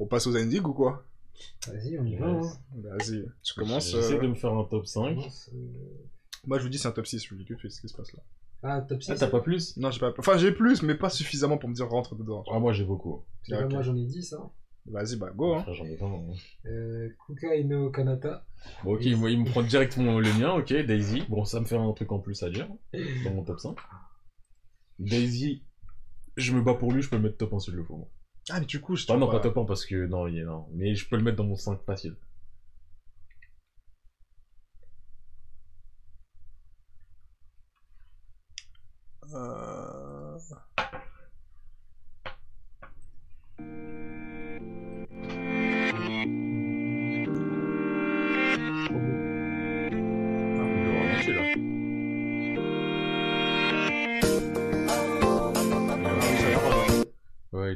On passe aux endings ou quoi? Vas-y, on y va. hein. Vas-y, je commence. J'essaie euh, de me faire un top 5. Commence, euh, Moi, je vous dis, c'est un top 6. Je vous dis tout de suite ce qui se passe là. Ah, top 6. Ah, t'as pas plus? Non, j'ai pas. Enfin, j'ai plus, mais pas suffisamment pour me dire rentre dedans. Ah, moi j'ai beaucoup. Là, ok. Moi, j'en ai 10. Hein. Vas-y, bah, go, hein. Frère, J'en ai pas. hein. Euh, Kuka Ino Kanata. Bon, ok, moi, il me prend directement le mien, ok, Daisy. Bon, ça me fait un truc en plus à dire dans mon top 5. Daisy, je me bats pour lui, je peux le mettre top 1 s'il le faut. Ah, mais du coup, je Ah non, pas pas top 1 parce que non, il est non. Mais je peux le mettre dans mon 5 facile. Euh...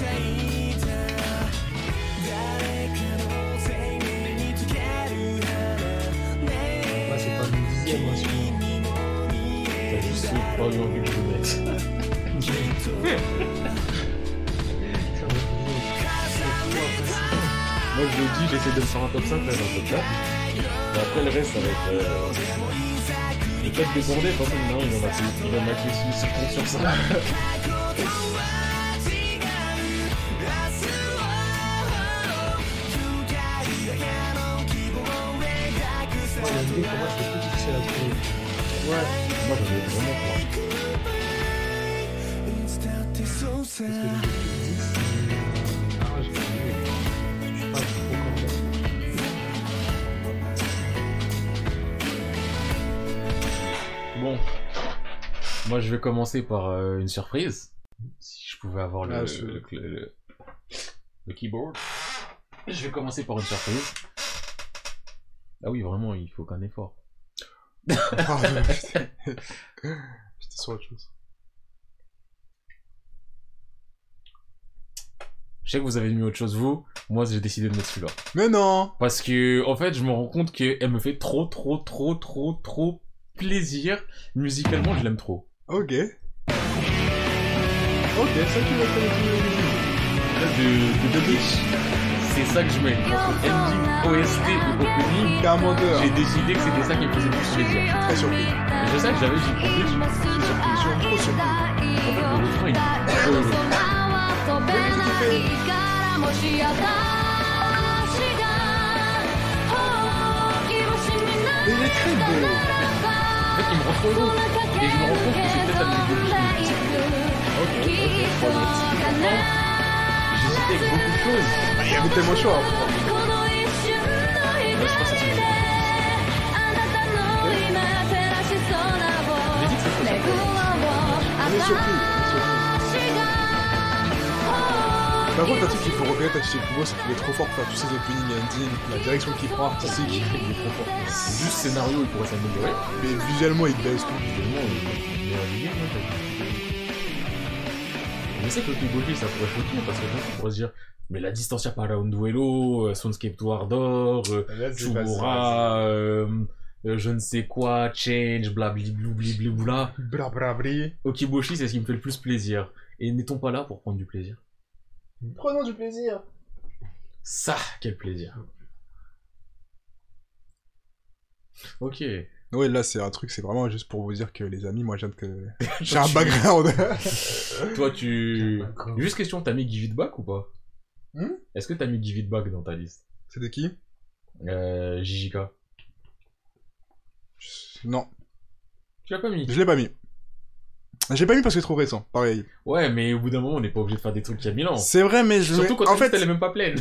Moi je le dis, j'essaie de me faire un top 5 là le top 4. Mais après le reste ça va être. Peut-être façon non, il va sur compte sur ça. Moi j'en ai vraiment plein. Parce que j'ai des 10, mais... Ah, j'ai pas Je suis pas trop content. Bon. Moi je vais commencer par euh, une surprise. Si je pouvais avoir le, Ah, je- le- le- le keyboard. Je vais commencer par une surprise. Ah oui, vraiment, il faut qu'un effort. Ah. J'étais sur autre chose. Je sais que vous avez mis autre chose, vous. Moi, j'ai décidé de mettre celui-là. Mais non Parce que, en fait, je me rends compte qu'elle me fait trop, trop, trop, trop, trop plaisir. Musicalement, je l'aime trop. Ok. Ok, ça qui va faire Là, de, de The Beach, c'est ça que je mets. OST et opening, j'ai décidé que c'était ça qui me faisait plus plaisir. Très surpris. Je sais que j'avais dit compris, je suis surpris, je suis trop surpris. En fait, le refrain, il est trop heureux. Mais il est très beau. En fait, il me rend trop heureux. Et je me rends compte que c'est peut-être la musique de Beach qui me fait Ok, ok, J'hésitais avec beaucoup de choses. Il y de choix. hein. Je pense que c'est. On est surpris. Par contre, un truc qu'il faut reconnaître à Chichi Kubo, c'est qu'il est trop fort pour faire tous ses openings et endings, la direction qu'il prend artistique, Il est trop fort. Juste scénario, il pourrait s'améliorer. mais visuellement il baisse tout. Évidemment, il est meilleur sais que Kiboshi, ça pourrait choquer parce que les gens pourraient se dire mais la distancia para un duelo, euh, Sunscape to Ardor, euh, Chubura, euh, euh, je ne sais quoi, Change, blablabla, blablabla. Bra bra bri. Okiboshi, c'est ce qui me fait le plus plaisir. Et n'est-on pas là pour prendre du plaisir? Prenons du plaisir. Ça, quel plaisir. Ok. Ouais, là c'est un truc, c'est vraiment juste pour vous dire que les amis, moi j'aime que. J'ai un background. Toi, tu. D'accord. Juste question, t'as mis Give It Back ou pas? Hmm? Est-ce que t'as mis Give It Back dans ta liste? C'est de qui? Euh, JJK. Non, Tu l'as pas mis? Je l'ai pas mis. Je l'ai pas mis parce que c'est trop récent, pareil. Ouais, mais au bout d'un moment, on n'est pas obligé de faire des trucs qui a 1000 ans. C'est vrai, mais je. Surtout quand en en fait, fait, elle est même pas pleine.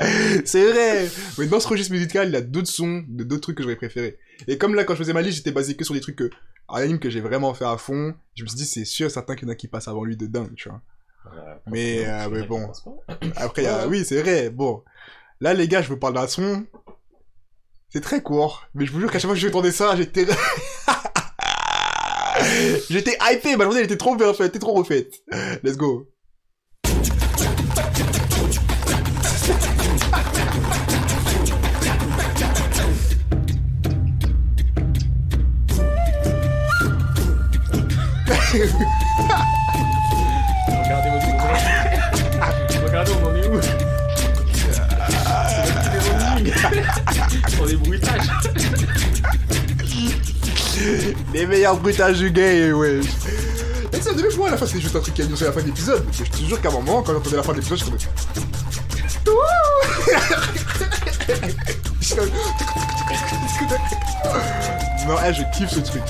c'est vrai. Mais dans ce registre musical, il y a d'autres sons, de d'autres trucs que j'aurais préféré. Et comme là, quand je faisais ma liste, j'étais basé que sur des trucs que un anime que j'ai vraiment fait à fond. Je me suis dit, c'est sûr, certain qu'il y en a qui passent avant lui de dingue, tu vois. Mais, euh, mais bon. Après, il y a- oui, c'est vrai. Bon. Là, les gars, je vous parle d'un son. C'est très court. Mais je vous jure qu'à chaque fois que je tourner ça, j'étais... j'étais hypé. Ma journée, elle était trop bien faite. Elle était trop refaite. Let's go. Regardez votre Regardez, on en est où C'est des bruitages. Les meilleurs bruitages du game, wesh. Et ça, pour moi, à la fin, c'était juste un truc qui a annoncé la fin de l'épisode. Je te jure qu'à un moment, quand j'entendais la fin de l'épisode, je comme... non, eh, je kiffe ce truc.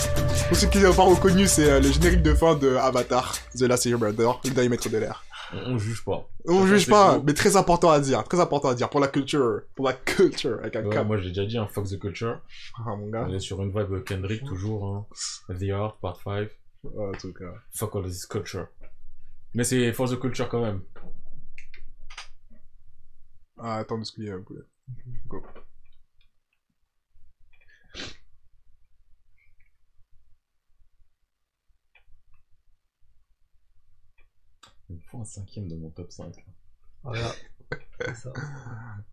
Pour ceux qui n'ont pas reconnu, c'est euh, le générique de fin de Avatar, The Last Airbender, le dernier maître de l'air. On, on juge pas. On juge pas, mais très important à dire, très important à dire, pour la culture, pour la culture, avec un Ouais, moi j'ai déjà dit un fuck the culture. Ah, mon gars. On est sur une vibe Kendrick toujours. Hein. The Art, part 5. Ouais, en tout cas. Fuck all this culture. Mais c'est for the culture quand même. Ah, attends, peu. Go. Il me faut un cinquième de mon top 5. Voilà. C'est ça.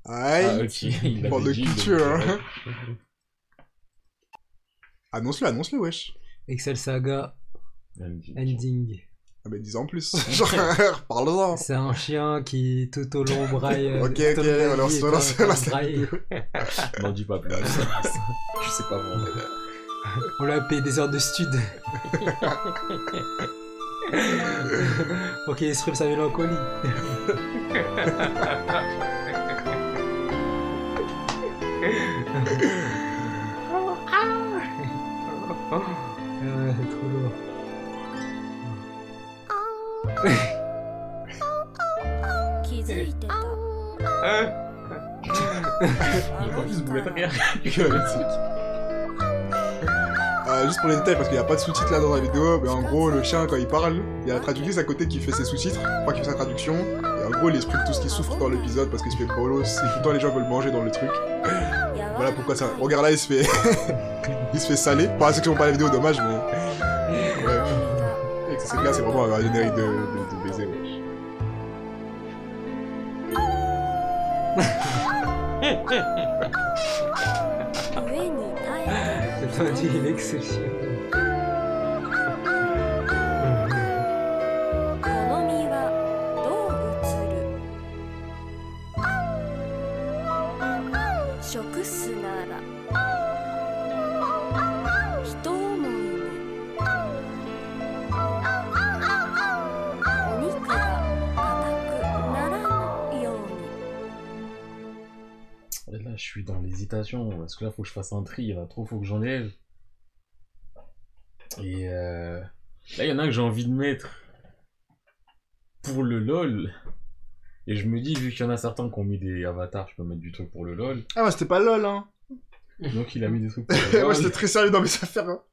Aïe. Ah ok, il a Pour des de jeans, culture, donc, hein. euh, Annonce-le, annonce-le, wesh. Excel Saga ending. Ending. Ah bah, dis en plus. Genre, parle-en. C'est un chien qui tout au long braille. euh, Ok, au ok, la on en lance- lance- brailler. M'en dis pas plus. Je sais pas vraiment. On lui a payé des heures de stud. ok, exprime sa mélancolie. ah, c'est trop lourd. Je crois que je voulais pas rire. Euh, juste pour les détails, parce qu'il n'y a pas de sous-titres là dans la vidéo, mais en gros, le chien, quand il parle, il y a la traductrice à côté qui fait ses sous-titres, enfin qui fait sa traduction, et en gros, il exprime tout ce qui souffre dans l'épisode parce qu'il se fait polo, c'est tout le temps les gens veulent manger dans le truc. Voilà pourquoi ça. Regarde là, il se fait. il se fait saler. Pas ceux qui n'ont pas la vidéo, dommage, mais. Ouais. Et c'est là, c'est vraiment un générique de, de, de baiser. え C'est l'hésitation. Parce que là, faut que je fasse un tri. Il y en a trop, faut que j'enlève. Et euh... là, il y en a que j'ai envie de mettre pour le LOL. Et je me dis, vu qu'il y en a certains qui ont mis des avatars, je peux mettre du truc pour le LOL. Ah, bah c'était pas lol, hein. Donc, il a mis des trucs pour le LOL. j'étais très sérieux dans mes affaires, hein.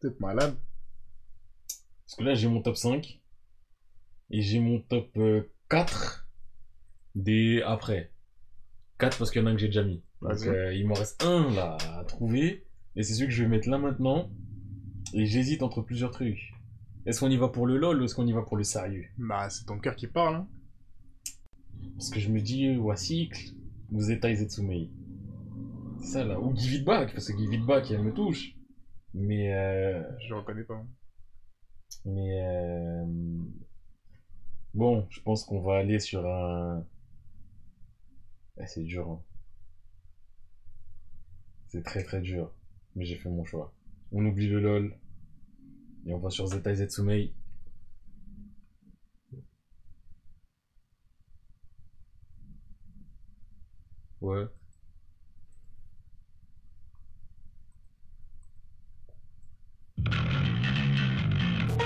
Peut-être malade. Parce que là, j'ai mon top 5. Et j'ai mon top euh, 4 des après. 4 parce qu'il y en a un que j'ai déjà mis. Donc, euh, il m'en reste un là à trouver. Et c'est celui que je vais mettre là maintenant. Et j'hésite entre plusieurs trucs. Est-ce qu'on y va pour le lol ou est-ce qu'on y va pour le sérieux? Bah, c'est ton cœur qui parle, hein. Parce que je me dis, Wacycle, vous êtes Zetsume. C'est ça là. Ou Give It Back, parce que Give It Back, elle me touche. Mais euh, Je reconnais pas. hein. Mais euh... bon, je pense qu'on va aller sur un. Ah, c'est dur. hein. C'est très très dur. Mais j'ai fait mon choix. On oublie le lol. Et on va sur Zeta Zetsume. Ouais.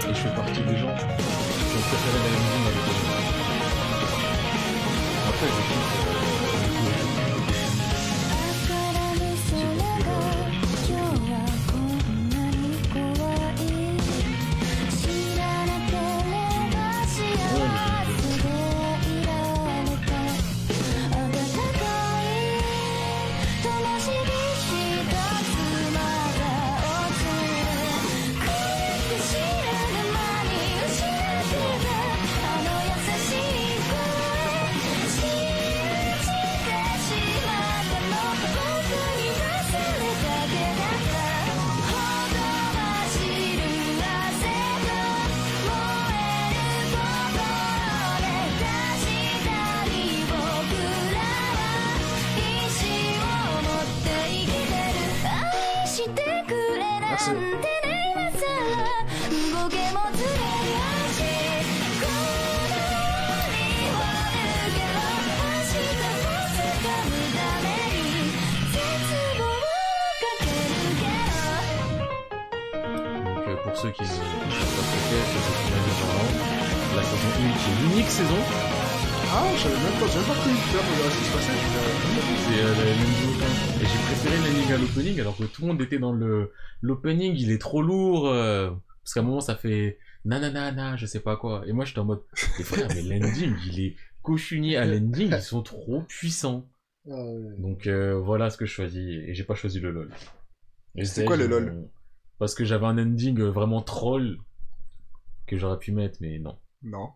Et je fais partie des gens qui ont préféré la musique avec les. Après, je que tout le monde était dans le l'opening, il est trop lourd. euh, parce qu'à un moment ça fait nanana, je sais pas quoi. Et moi j'étais en mode, des fois mais l'ending, il est cochunier à l'ending, ils sont trop puissants. euh, ah, ouais. Donc euh, voilà ce que je choisis et j'ai pas choisi le lol. Et C'est quoi le lol Parce que j'avais un ending euh, vraiment troll que j'aurais pu mettre mais non. Non.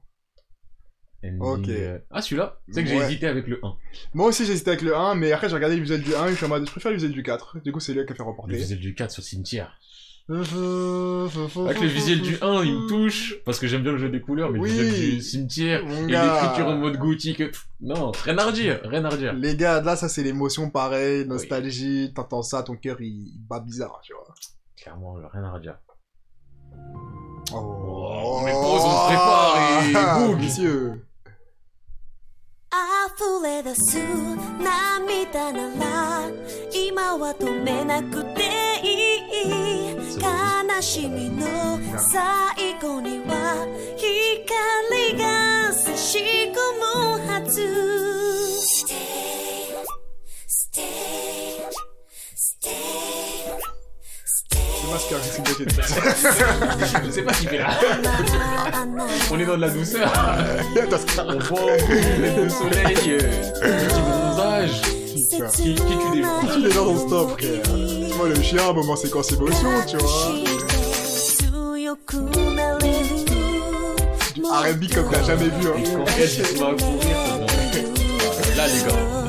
Ending, Ok. euh, Ah celui-là, tu sais que j'ai hésité avec le 1. Moi aussi j'hésitais avec le 1, mais après j'ai regardé le visuel du 1 et je suis en mode, je préfère le visuel du 4. Du coup, c'est lui qui a fait Le remporter. visuel du 4 sur cimetière. Avec le visuel du 1, il me touche, parce que j'aime bien le jeu des couleurs, mais Oui. le visuel du cimetière, et l'écriture en mode gothique, non, rien à redire, rien à redire. Les gars, là, ça c'est l'émotion pareil, nostalgie, t'entends ça, ton cœur il il bat bizarre, tu vois. Clairement, rien à redire. Oh, mais pause, on se prépare et boum. Monsieur. 溢れ出す涙なら今は止めなくていい悲しみの最後には光が差し込むはず。Stay, stay, stay, masque avec une bouteille de Je sais pas ce qu'il fait là. On est dans de la douceur. On prend les deux soleils, petit bronzage. Qui, tue des gens Qui tue des gens dans stop, Tu vois, le chien, à un moment, c'est quand c'est émotion, tu vois. Du RB comme t'as jamais vu. Hein. Quand elle se met à courir, là, les gars.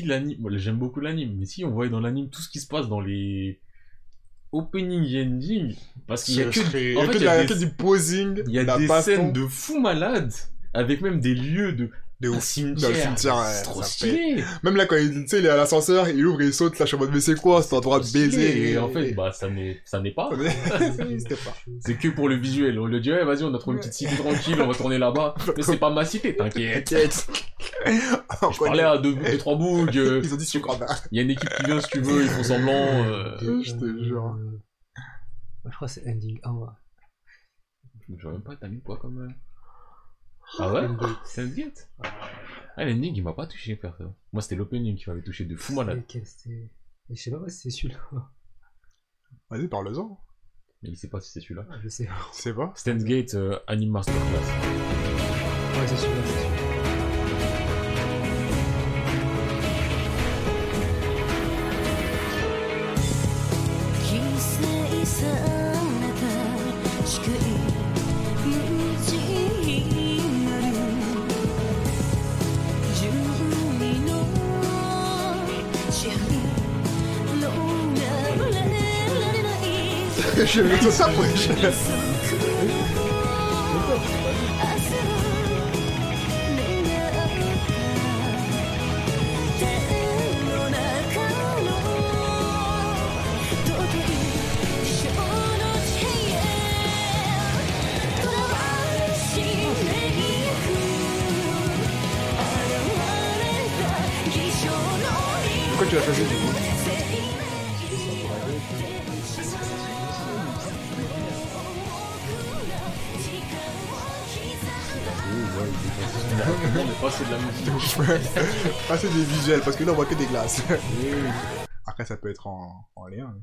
Si l'anime, moi, j'aime beaucoup l'anime, mais si on voyait dans l'anime tout ce qui se passe dans les opening et ending, parce qu'il y a que, en fait, il y a des- du posing, il y a la des baston, scènes de fous malades, avec même des lieux de, de ouf. cimetière. Dans le cimetière, ouais, trop stylé. Même là, quand il, est à l'ascenseur, il ouvre il saute, là, je suis en mode, mais c'est quoi, cet endroit de baiser Et en fait, bah, ça n'est, ça n'est pas. C'est que pour le visuel. On lui dit, ouais, vas-y, on a trouvé une petite cité tranquille, on va tourner là-bas. Mais c'est pas ma cité, t'inquiète. On Je parlais à deux, deux trois bougs. euh, Ils ont dit sur quoi Il y a une équipe qui vient si tu veux, ils font semblant. euh, Je te jure. Euh, Je crois que c'est Ending 1. ouais. Je vois même pas, t'as mis quoi comme. euh, Ah ouais C'est Ah, l'ending, il m'a pas touché, perso. Moi, c'était l'opening qui m'avait touché de fou malade. Je sais pas si c'est celui-là. Vas-y, parle-en. Mais il sait pas si c'est celui-là. Ah, Je sais. Tu sais pas Stan's Gate euh, Anime Masterclass. Ouais, c'est celui-là, c'est celui-là. 是，就三回事。C'est des visuels, parce que là, on voit que des glaces. Après, ça peut être en, en lien. mais-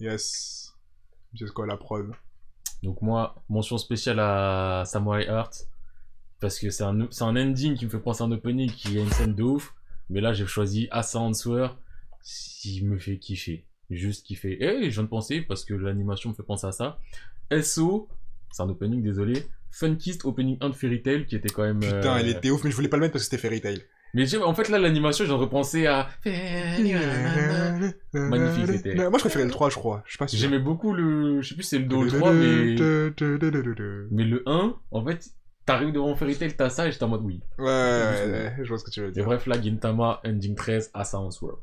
Yes. C'est quoi la preuve Donc moi, mention spéciale à Samurai Heart, parce que c'est un, ending qui me fait penser à un opening qui a une scène de ouf, mais là j'ai choisi Asa Answer, qui me fait kiffer. Juste kiffé. Et je viens de penser, parce que l'animation me fait penser à ça. SO, c'est un opening, désolé. Funkist opening 1 de Fairy Tail qui était quand même. Putain, euh, elle était ouf, mais je voulais pas le mettre parce que c'était Fairy Tail. Mais en fait, là, l'animation, j'en repensais à. Magnifique, c'était. Moi, je préférais le 3, je crois. Je sais pas si. J'aimais beaucoup le. Je sais plus si c'est le 2 ou le 3, mais. Mais le 1, en fait, t'arrives devant Fairy Tail, t'as ça, et j'étais en mode oui. Ouais, ouais, ouais, je vois ce que tu veux Et dire. bref, là, Gintama, Ending 13, à Sounds World.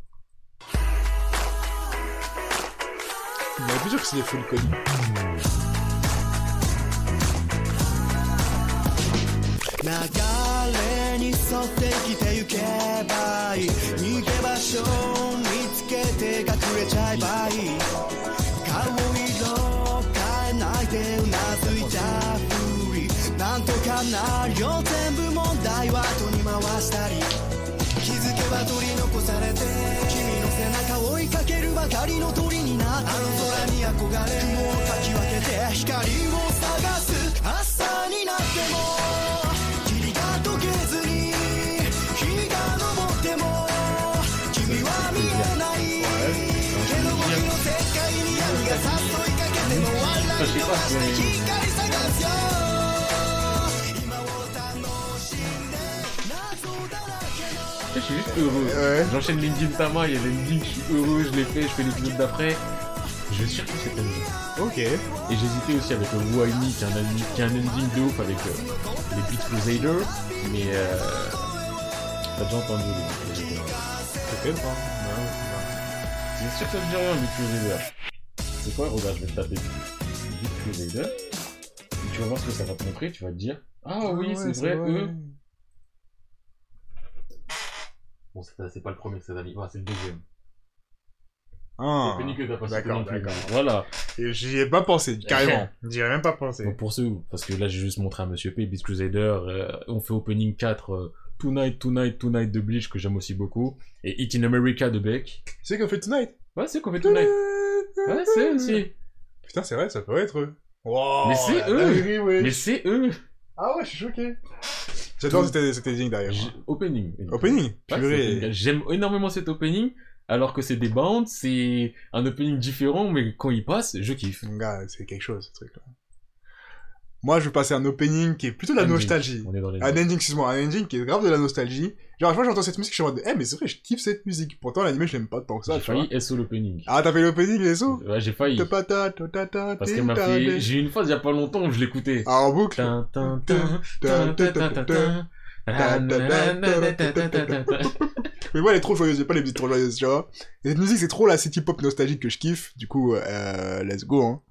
Il y a plusieurs que c'est des full Cody. 流れに沿って生きてゆけばいい。逃げ場所を見つけて隠れちゃえばいい。顔色変えないでうなずいたふり。なんとかなるよ。全部問題は後に回したり。気づけば取り残されて。君の背中を追いかけるばかりの鳥になって。あの空に憧れ。雲をかき分けて。光を探す。朝になって。je Je suis juste heureux. J'enchaîne LinkedIn Tama, il y a LinkedIn, je suis heureux, je l'ai fait, je fais l'épisode d'après. Je surkiffe cette ending. Ok. Et j'hésitais aussi avec le Why Me, qui est un, ending, de ouf avec euh, les Beat Crusaders, mais euh, t'as déjà entendu les Beat Crusaders. pas? C'est sûr que ça me dit rien, Beat Crusaders. C'est quoi, regarde, je vais te taper. Et tu vas voir ce que ça va te montrer, tu vas te dire Ah oui, c'est vrai, eux. Bon, c'est c'est pas le premier que ça dit, c'est le deuxième. Ah. D'accord. Voilà. Et J'y ai pas pensé, carrément. J'y ai même pas pensé. Pour ceux, parce que là j'ai juste montré à Monsieur P, Beast Crusader, euh, on fait opening 4, euh, Tonight, Tonight, Tonight de Bleach que j'aime aussi beaucoup, et It in America de Beck. C'est qu'on fait Tonight Ouais, c'est qu'on fait Tonight. Ouais, c'est aussi. Putain, c'est vrai, ça peut être eux. Wow, Mais c'est eux. ouais. Mais c'est eux. Ah ouais, je suis choqué. J'adore cet ending derrière. Opening. Opening Purée. J'aime énormément cet opening, alors que c'est des bandes, c'est un opening différent, mais quand il passe, je kiffe. Mon gars, c'est quelque chose, ce truc-là. Moi, je vais passer un opening qui est plutôt de la Ending. nostalgie. On est dans les. Un ending, excuse-moi, un ending qui est grave de la nostalgie. Genre, que j'entends cette musique, je suis en mode, eh, mais c'est vrai, je kiffe cette musique. Pourtant, l'anime, je l'aime pas tant que ça, J'ai failli SO l'opening. Ah, t'as fait l'opening, les sous Ouais, j'ai failli. Parce qu'elle m'a fait. J'ai eu une phase il y a pas longtemps où je l'écoutais. Ah, en boucle. Mais moi, elle est trop joyeuse, j'ai pas les musiques trop joyeuses, tu vois. Et cette musique, c'est trop la city pop nostalgique que je kiffe. Du coup, euh, let's go, hein.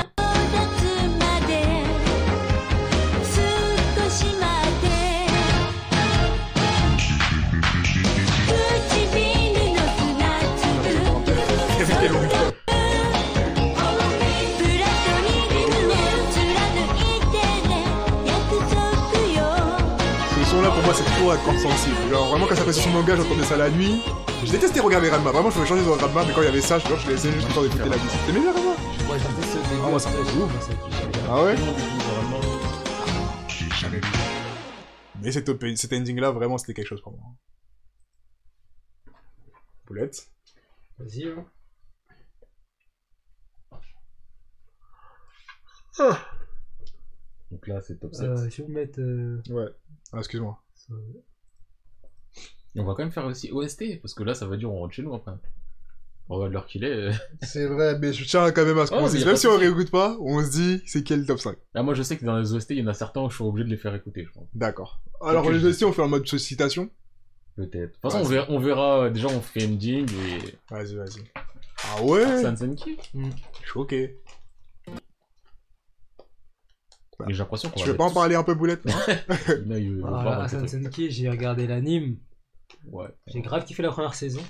moi, c'est trop accord sensible. Genre, vraiment, quand ça passait sur mon gars, j'entendais ça la nuit. Je détestais regarder Ranma. Vraiment, je voulais changer de Ranma, mais quand il y avait ça, je genre, je laissais juste le temps d'écouter la musique. T'aimais bien Ranma? Ce Ah, moi, ça me ouf. Ah ouais? Jamais vu. Mais cet, ending-là, vraiment, c'était quelque chose pour moi. Boulette? Vas-y, hein. Donc là, c'est top 7. Euh, je vais vous mettre. euh, Ouais. Ah, excuse-moi. Et on va quand même faire aussi OST, parce que là, ça va dire, on rentre chez nous après. On regarde l'heure qu'il est. euh. C'est vrai, mais je tiens quand même à ce Oh, qu'on dise. a Même si de on réécoute pas, on se dit c'est quel top 5. Ah, moi, je sais que dans les OST, il y en a certains où je suis obligé de les faire écouter, je pense. D'accord. Alors, Ok. les aussi, on fait en mode citation. Peut-être. De toute façon, Ouais, on, verra, on verra. Déjà, on fait ending et. Vas-y, vas-y. Ah ouais Sansenki. Choqué. Mais j'ai l'impression qu'on Tu veux pas en parler un peu, Boulette non il veut Voilà, truc. Assassin's Creed, j'ai regardé l'anime. Ouais. J'ai grave kiffé la première saison.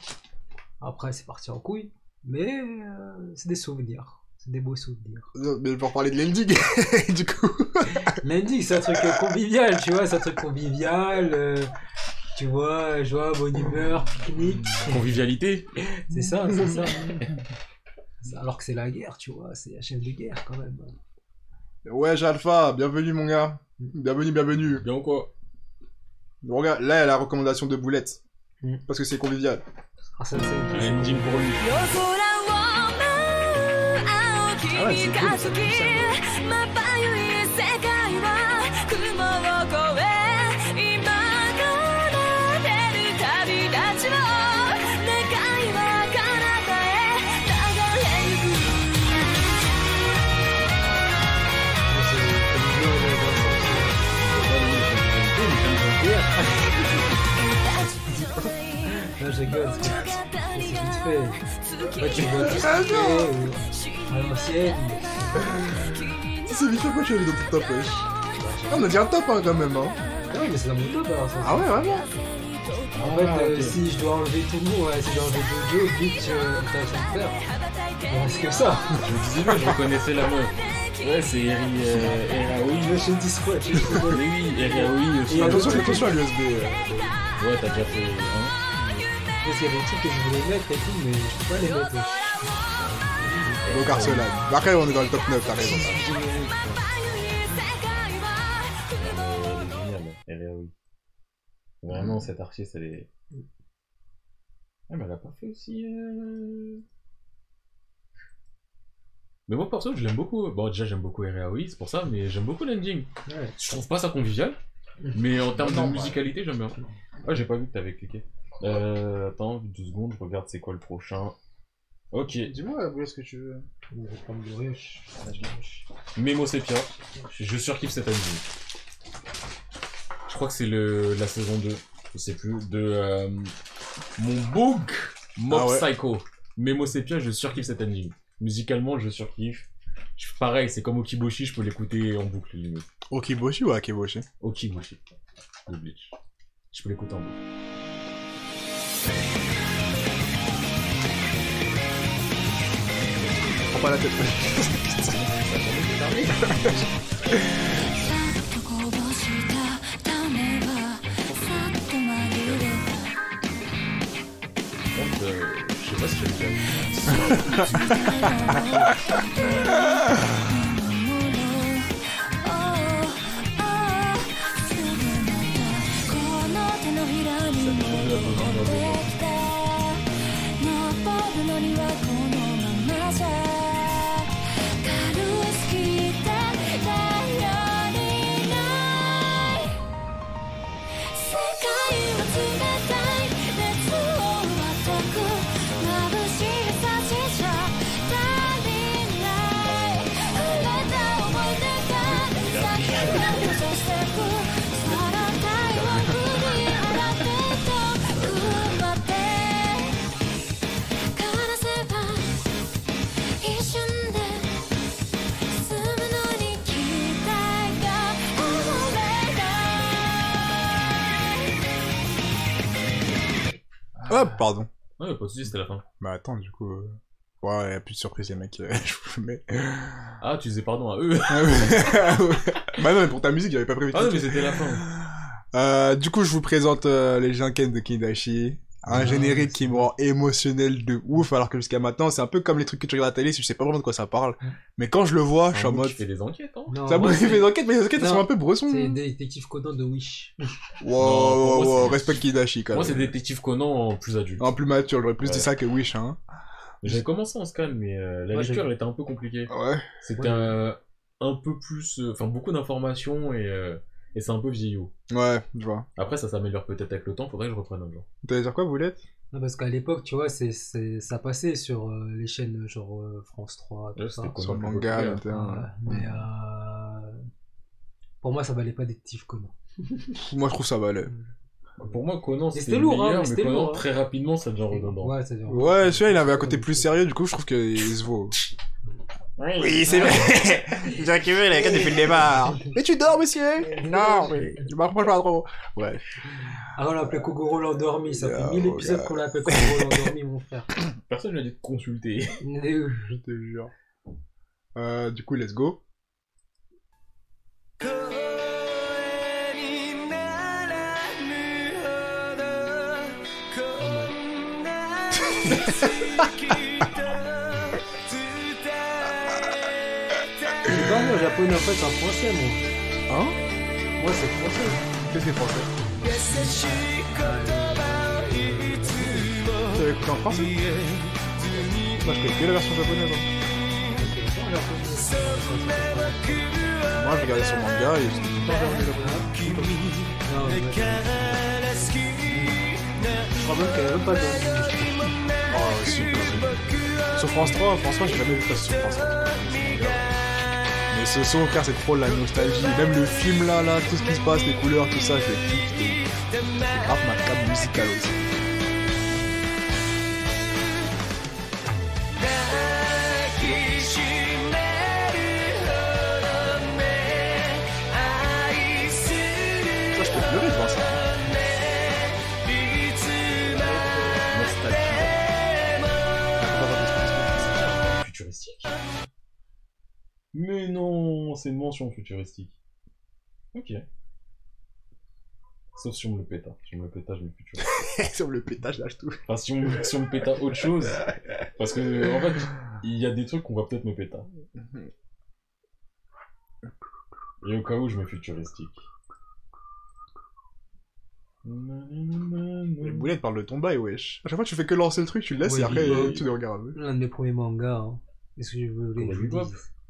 Après, c'est parti en couille. Mais euh, c'est des souvenirs. C'est des beaux souvenirs. Non, Mais pour parler de l'ending, du coup. Lundi, c'est un truc euh, convivial, tu vois, c'est un truc convivial. euh, tu vois, joie, bonne humeur, pique-nique. Convivialité. C'est ça, c'est ça. Alors que c'est la guerre, tu vois, c'est la chaîne de guerre quand même. Ouais, Alpha, bienvenue mon gars. Bienvenue, bienvenue. Bien ou quoi? Bon, regarde, là, il y a la recommandation de Boulette. Mm. Parce que c'est convivial. Ah, ça, c'est Un ending pour lui. 夜空 rigole, c'est c'est vite fait. Tu vois tout euh, à l'ancienne. Si c'est vite fait, pourquoi tu as mis dans ton top, wesh Ah, On a dit un top, hein, quand même, hein. Ah oui, mais c'est dans mon top alors ça. Ah ouais, vraiment En fait, Ah, euh, ok. si je dois enlever tout le monde, ouais, si je dois enlever Jojo, Bitch, euh, il reste que ça. Je me disais bien, je reconnaissais la meuf. Ouais, c'est Eri euh, Eraoui. Je Oui, oui, Eri Aoi aussi. Et Attention, attention à l'USB. euh. Ouais, t'as déjà fait. Hein Parce qu'il y a des trucs que je voulais mettre et tout, mais je peux pas les mettre. Donc Arsenal. Bah, après, on est dans le top 9, t'as raison. Elle est géniale, Eri Aoi. Vraiment, cette artiste, elle est. Ah, mais elle a pas fait aussi. euh, Mais moi, perso, je l'aime beaucoup. Bon, déjà, j'aime beaucoup Eri Aoi, c'est pour ça, mais j'aime beaucoup l'ending. Ouais. Je trouve pas ça convivial, mais en termes Non, de musicalité, j'aime bien. Ah, j'ai pas vu que t'avais cliqué. Euh, attends, deux secondes, je regarde c'est quoi le prochain. Ok, Dis-moi, où est-ce que tu veux? On va prendre le rush. Memo Sepia. Je surkiffe cette anime. Je crois que c'est le la saison 2, je sais plus, de euh, mon book Mob Ah ouais. Psycho. Memo Sepia, je surkiffe cette anime. Musicalement, je surkiffe. Je- Pareil, c'est comme Okiboshi, je peux l'écouter en boucle limite. Okiboshi ou Akeboshi? Okiboshi. Le Bleach. Je peux l'écouter en boucle. Prends pas la tête. さっとこぼした種はさっと紛れ Par contre, euh, je sais pas si j'ai déjà pardon. Ouais, pas de soucis, c'était la fin. Bah attends, du coup... euh, Ouais, y a plus de surprise, les mecs. euh, Je vous mets. Ah, tu disais pardon à eux. Ah ouais. bah non, mais pour ta musique, j'avais pas prévu de Ah non, mais c'était la fin. Euh, du coup, je vous présente euh, les Jinken de Kidashi. Un Ah, générique qui me rend émotionnel de ouf, alors que jusqu'à maintenant, c'est un peu comme les trucs que tu regardes à la télé, si je sais pas vraiment de quoi ça parle. Mais quand je le vois, je suis en mode... qui fait des enquêtes, hein. Non, Ça moi, fait c'est- des enquêtes, mais les enquêtes, elles sont un peu bressons. C'est Détective Conan de Wish. Wow, wow, moi, respect Kidashi, quand Moi, même. c'est Détective Conan en plus adulte. En plus mature, j'aurais plus Ouais. dit ça que Wish, hein. J'avais commencé en scan, mais euh, la Moi, lecture, elle était un peu compliquée. Ouais. C'était un peu plus... euh, Enfin, beaucoup d'informations et, euh, et c'est un peu vieillot. Ouais, je vois. Après, ça s'améliore peut-être avec le temps, faudrait que je reprenne un jour. T'allais dire quoi, Boulette? Non, parce qu'à l'époque, tu vois, c'est, c'est, ça passait sur euh, les chaînes genre euh, France 3, tout Ouais, ça. Sur le manga. 21. Ouais, mais euh, pour moi, ça valait pas Détective Conan. Moi, je trouve ça valait. Pour moi, Conan, c'était lourd, hein, meilleur, mais Conan, lourd, hein. très rapidement, ça devient redondant. Ouais. Ouais, celui-là, il avait un côté plus sérieux, du coup, je trouve qu'il se vaut. Oui, c'est vrai. Jack Ever, il quatre depuis le départ. Mais tu dors, monsieur Non, mais je m'approche pas trop. Ouais. Ah, on l'a appelé Kogoro l'endormi, ça Ah, fait 1000 oh, épisodes gars. qu'on l'appelle Kogoro l'endormi, mon frère. Personne n'a dit de consulter. Je te jure. Euh, du coup, let's go. Non, non, japonophone, c'est en français, moi. Hein Moi, c'est français. Qu'est-ce que c'est français T'as écouté en français Moi, je connais que la version japonaise. Hein. Moi, je regardais sur manga et j'étais tout japonais. Je crois même qu'elle avait même pas de. Ah, oh, super. Sur France 3, France 3, j'ai jamais vu passer sur France 3. Mais ce son, frère, c'est trop la nostalgie. Même le film là, là, tout ce qui se passe, les couleurs, tout ça, je le kiffe. C'est grave ma cam musicale aussi. Mais non, c'est une mention futuristique. Ok. Sauf si on me le péta. Si on me le péta, je me futuristique. Sur le pétage, lâche tout. Enfin, si on, si on me péta autre chose. Parce que, en fait, il y a des trucs qu'on va peut-être me péta. Et au cas où, je mets futuristique. Les boulettes parlent de ton bail, wesh. À chaque fois, tu fais que lancer le truc, tu le laisses Ouais, et après, tu le regardes. L'un de mes premiers mangas, hein. Est-ce que je veux Cowboy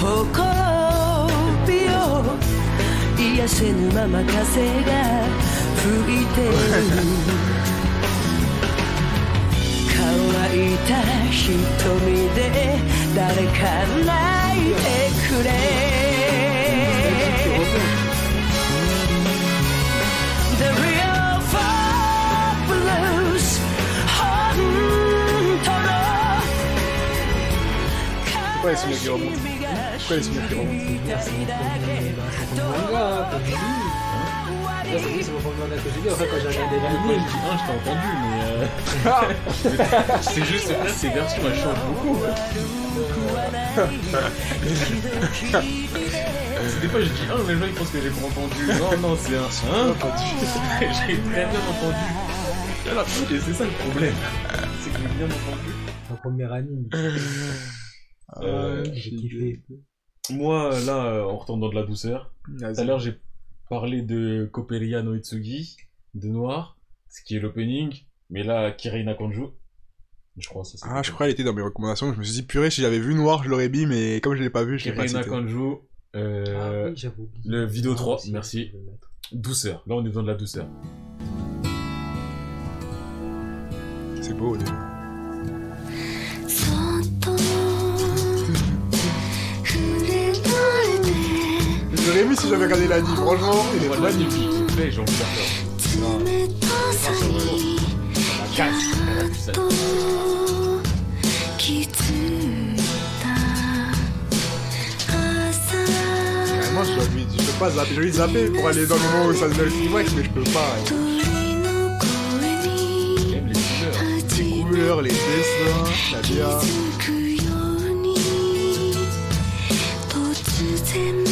ほころびを癒せぬまま風が吹いてる」乾いた瞳で誰か泣いてくれ。The real fabulous 本当の。か Pourquoi les souvenirs qui remontent c'est oui, c'est mon premier manga que j'ai lu. Enfin, quand j'ai regardé Quand je l'anime, dis 1, je t'ai entendu, mais c'est juste, là, ces versions, elles changent beaucoup. Des fois, je dis 1, mais les gens, ils pensent que j'ai pas entendu. Non, non, c'est un 1. j'ai très bien entendu. Alors, et c'est ça le problème. C'est que j'ai bien entendu. mon premier anime. Euh, J'ai kiffé. Moi, là, euh, on retombe dans de la douceur. Tout à l'heure, j'ai parlé de Coppelia no Itsugi, de Noir, ce qui est l'opening. Mais là, Kirei Nakanju. Je crois, ça. Ah, je crois qu'elle était dans mes recommandations. Je me suis dit, purée, si j'avais vu Noir, je l'aurais mis, mais comme je l'ai pas vu, je l'ai pas cité. Nakanju. Ah Euh, oui, oublié. le vidéo Ah, 3, aussi, merci. Douceur. Là, on est dans de la douceur. C'est beau, déjà. そ J'aurais aimé si j'avais regardé l'anime, franchement, il est magnifique. Les gens j'adore. La casse, Vraiment, je, envie, je peux pas zapper, je vais zapper pour aller dans le moment où ça se donne le mais je peux pas. J'aime les couleurs, les couleurs, les dessins, la bière. in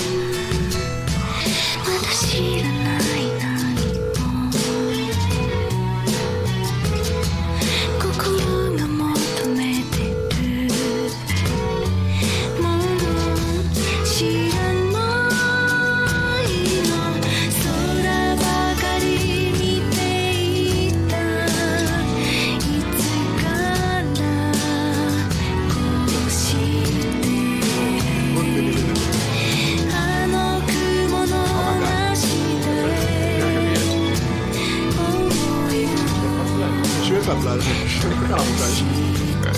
la plage. Je la.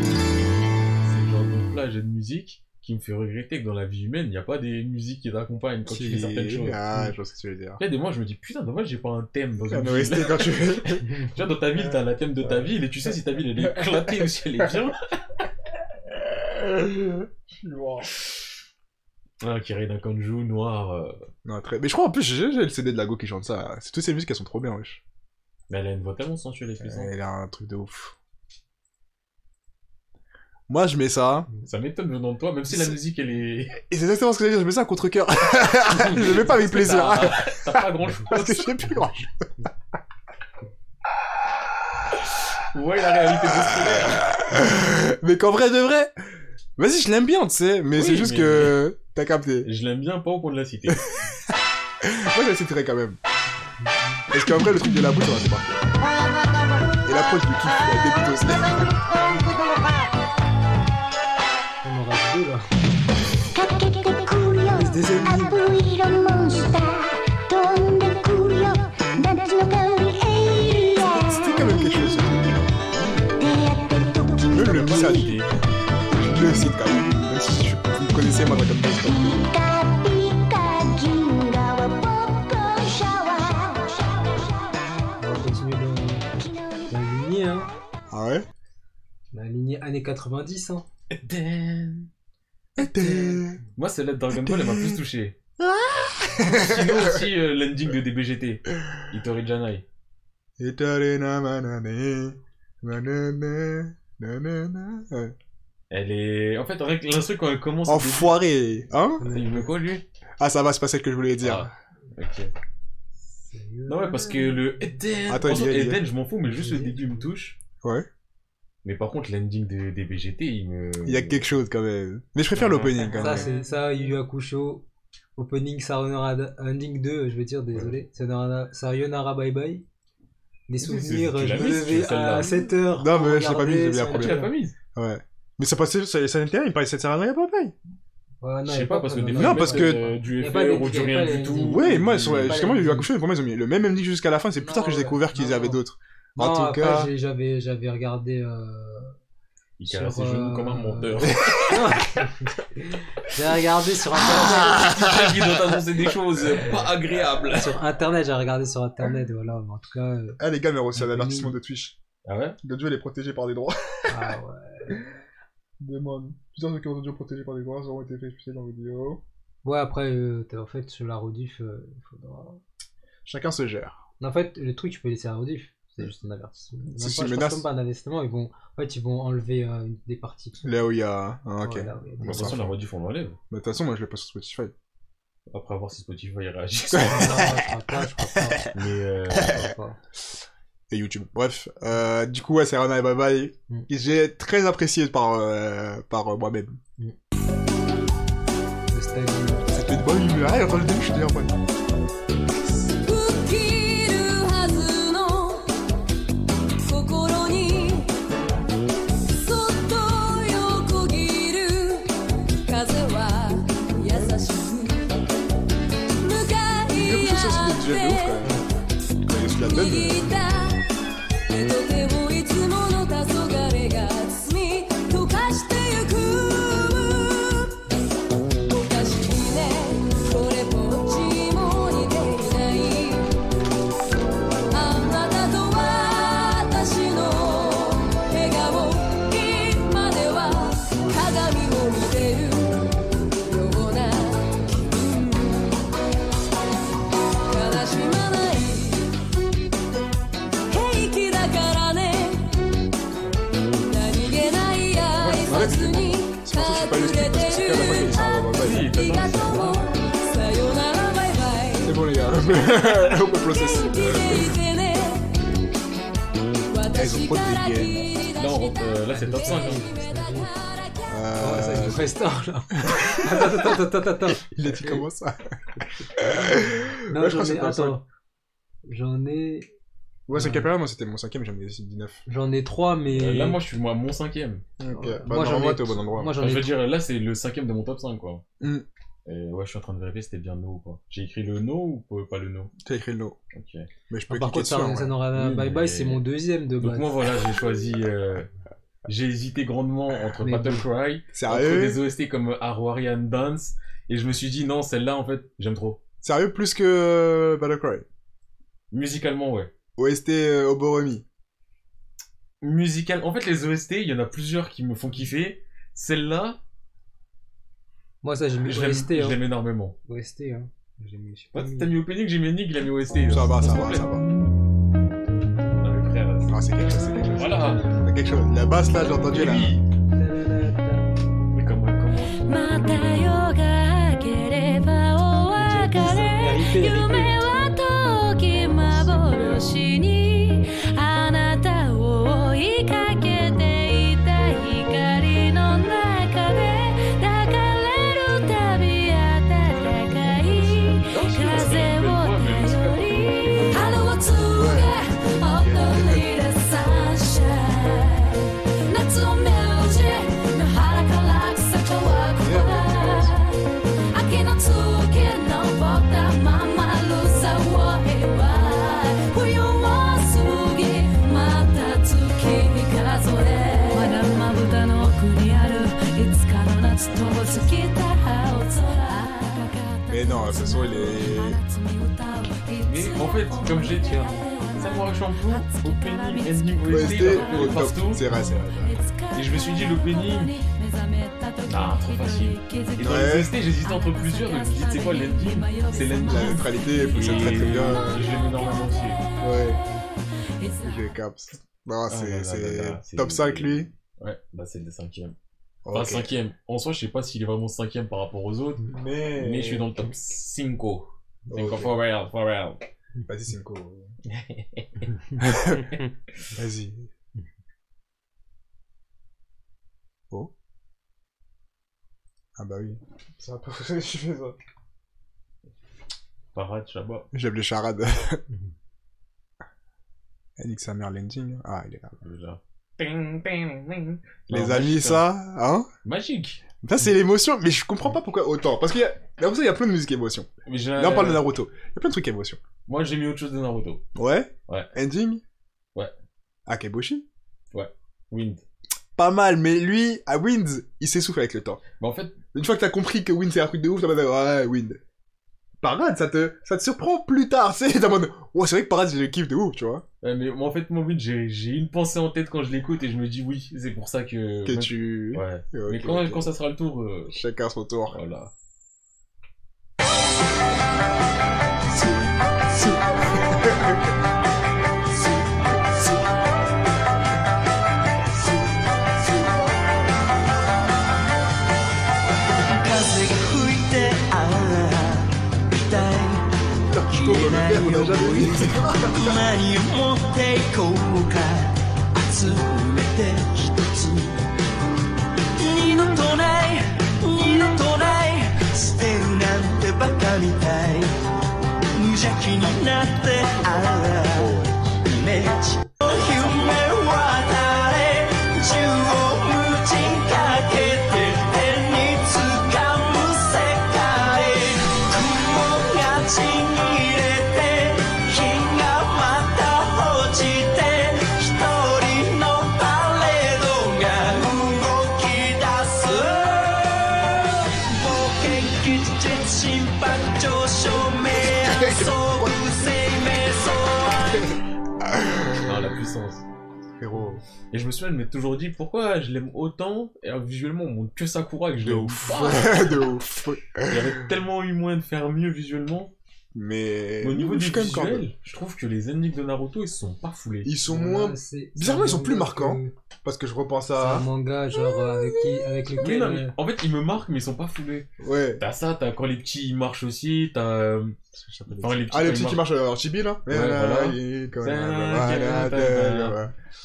C'est genre de plage et de musique qui me fait regretter que dans la vie humaine, il n'y a pas des musiques qui t'accompagnent quand tu fais certaines choses. Ah, je vois ce que tu veux dire. Des moments, je me dis, putain, dommage, j'ai pas un thème dans Un une OST ville. quand tu veux. Tu vois, dans ta ville, t'as un thème de ta ville et tu sais si ta ville elle est éclatée ou si elle est bien. Ah, Kirina Kanju, noir. euh, Non, très... Mais je crois en plus, j'ai j'ai le CD de Lago qui chante ça. C'est toutes ces musiques, elles sont trop bien, wesh. Mais elle a une voix tellement sensuelle et puissante. Elle a un truc de ouf. Moi, je mets ça. Ça m'étonne venant de toi, même si la musique elle est. Et c'est exactement ce que j'allais dire, je mets ça à contre-coeur. je le mets pas avec plaisir. T'as t'as pas grand chose. Parce que je sais plus grand Ouais, la réalité de. Mais qu'en vrai de vrai, vas-y, je l'aime bien, tu sais. Mais Oui, c'est juste mais- que T'as capté Je l'aime bien pas au point de la citer. Moi, je la citerai quand même. Parce qu'en vrai, le truc de la bouche, on va se partir. Et l'approche du kiff, elle débute aussi. On aura deux là. C'était quand même quelque chose. Même le message, je le cite quand même anasema katika Kristo. Ah ouais? La lignée années 90, hein. Moi, celle-là de Dragon Ball, elle m'a plus touché. Ah! Sinon aussi euh, l'ending de DBGT. Itori Janai. Manane. Ouais. Elle est... En fait, l'instru, quand elle commence... Enfoiré Hein? Il me quoi, lui? Ah, ça va, c'est pas celle que je voulais dire. Ah, ok. Non, ouais, parce que le Eden... Attends, il y a- il y a- Eden, je m'en fous, mais juste le début me touche. Ouais. Mais par contre, l'ending de DBGT, il me... Il y a quelque chose quand même. Mais je préfère l'opening quand Ça, même. c'est ça, Yu Yu Hakusho. Opening Sayonara, ending 2, je veux dire, désolé. Sayonara, Sayonara Bye Bye. Des souvenirs, tu je l'as me levais à 7h. Non, mais je l'ai pas mis, j'ai mis la Ah, tu l'as pas mise? Ouais. Mais ça passait sur les Sanitaires, il parlait de cette y a pas. Ouais, Je sais pas, parce que des non, parce que- euh, du Y a FR pas les- ou du rien pas du tout. Ouais, moi, pas justement, il y a eu Hakusho, pour moi, ils ont mis le même ending jusqu'à la fin, c'est plus tard que j'ai découvert qu'ils avaient d'autres. En tout cas, j'avais, j'avais regardé. Euh... Il caresse sur, ses genoux euh, comme un menteur. j'ai regardé sur internet. Quelqu'un qui doit t'annoncer des choses pas agréables. sur internet, j'ai regardé sur internet, voilà. mais En tout cas, euh, ah, les gars, mais reçu un Opening. avertissement de Twitch. Ah ouais? Le jeu, elle est protégée par des droits. ah ouais. Demande. Plusieurs documents audio protégés par des droits auront été fait expliquer dans la vidéo. Ouais, après, euh, t'as- en fait, sur la rediff, euh, il faudra. Chacun se gère. En fait, le truc, tu peux laisser la rediff. C'est juste un avertissement. Même Si, pas, je menace. pas un avertissement. Ils vont, en fait, ils vont enlever euh, des parties. Là où il y a. Ah, ok. De des- toute façon, la rediff, on l'enlève. Mais de toute façon, moi, je l'ai pas sur Spotify. Après avoir si Spotify réagit. Non, je crois pas, je crois pas. Mais euh, Je crois pas. et YouTube. Bref, euh, du coup, c'est Rana et Bye Bye. Mm. J'ai très apprécié par, euh, par euh, moi-même. Mm. C'était une bonne humeur. Ah, je suis é uma processão. Elles ont trop de dégâts. Là, c'est top 5. Hein. Euh... Ça, il restaure, là. attends, attends, attends, attends. Il a dit comment ça? Non, j'en ai. Attends. J'en ai. Ouais, 5ème euh. ouais. moi c'était mon 5ème, j'en ai 19. J'en ai 3, mais. Euh, là, moi, je suis moi, mon 5ème. Ok, bah, moi, normalement, t'es au bon endroit. Moi, j'en. Je veux dire, là, c'est le 5ème de mon top 5, quoi. Mm. Et ouais, je suis en train de vérifier c'était bien no ou pas. J'ai écrit le no ou pas- le no? T'as écrit le no. Ok. Mais je Ah, peux par cliquer contre, vrai. Sayonara Oui, Bye mais- Bye, c'est mon deuxième de Donc base. moi voilà, j'ai choisi... euh, J'ai hésité grandement entre Mais Battle. Cry, entre Sérieux? des OST comme Arwarian Dance, et je me suis dit non, celle-là en fait, j'aime trop. Sérieux, plus que euh, Battle Cry? Musicalement, ouais. OST euh, Oboromi. Musical, en fait les OST, il y en a plusieurs qui me font kiffer. Celle-là, Moi, ça, j'ai mis je l'aime OST. je Hein. l'aime énormément. OST, hein. J'ai mis, je sais Toi, pas, t'as mis opening, j'ai mis Nick, il a mis OST. Ça va, ça va, complet. ça va. Non, mais frère, c'est- Ah, c'est quelque chose, c'est quelque chose. Voilà. C'est quelque chose. La basse là, j'ai entendu Et là. oui. Mais comment, comment また夜が明ければお別れ夢は遠き幻に Mais non, ce son il est. Mais en fait, comme j'ai dit, Samurai Champloo, opening, ending, OST, partout. C'est vrai, c'est vrai. Et je me suis dit, l'opening, ah, trop facile. Et dans Ouais. les OST, j'hésitais entre plusieurs, donc je me dis, c'est quoi l'ending C'est l'ending. La neutralité, il fonctionne très très bien. Et je l'aime énormément aussi. Ouais, je caps. Non, Ah c'est- top 5 lui. Ouais, bah c'est le cinquième. Enfin, Ok. cinquième. En soi, je sais pas s'il est vraiment cinquième par rapport aux autres, Mais. mais je suis dans le top 5. 5 Ok. for real, for real. Vas-y, Cinco. Vas-y. Oh. Ah bah oui. Ça va pas je fais ça. Parade, Chabat. J'aime les charades. Elle nique sa mère l'ending. Ah, il est là. Déjà. Les amis, ça, hein Magique. Ça, c'est l'émotion, mais je comprends pas pourquoi autant. Parce qu'il y a. Il y a plein de musiques émotion. Mais j'ai- Là, on parle de Naruto. Il y a plein de trucs émotion. Moi, j'ai mis autre chose de Naruto. Ouais? Ouais. Ending Ouais. Akeboshi? Wind. Pas mal, mais lui, à Wind, il s'essouffle avec le temps. Bah, en fait, Une fois que t'as compris que Wind c'est un truc de ouf, t'as mode ouais, Wind. Parade, ça te, ça te surprend plus tard, c'est t'as mode ouais, c'est vrai que Parade, j'ai le kiff de ouf, tu vois. ouais, mais moi, en fait, moi, j'ai une pensée en tête quand je l'écoute et je me dis oui, c'est pour ça que. Que tu. Ouais. Mais quand ça sera le tour, euh, Chacun son tour. voilà. on a on a jamais vu. 何を持っていこうか集めて一つ二度とない二度とない捨てるなんてバカみたい無邪気になってああ Et je me souviens de m'être toujours dit pourquoi je l'aime autant? Et alors, visuellement on montre que Sakura que je De l'aime ouf. pas. de ouf. Il y avait tellement eu moyen de faire mieux visuellement. Mais. Au niveau je du même visuel, je trouve que les endings de Naruto ils sont pas foulés. Ils sont Voilà, moins. c'est- Bizarrement, c'est ils sont plus marquants. que- Parce que je repense C'est un à. manga, genre, euh, avec, qui, avec Oui, lequel. non, mais euh, en fait ils me marquent mais ils sont pas foulés. Ouais. T'as ça, t'as quand les petits ils marchent aussi, t'as. euh, Enfin, les petits, Ah, le quand petit ils qui marchent- marche en chibi là? Ouais, voilà.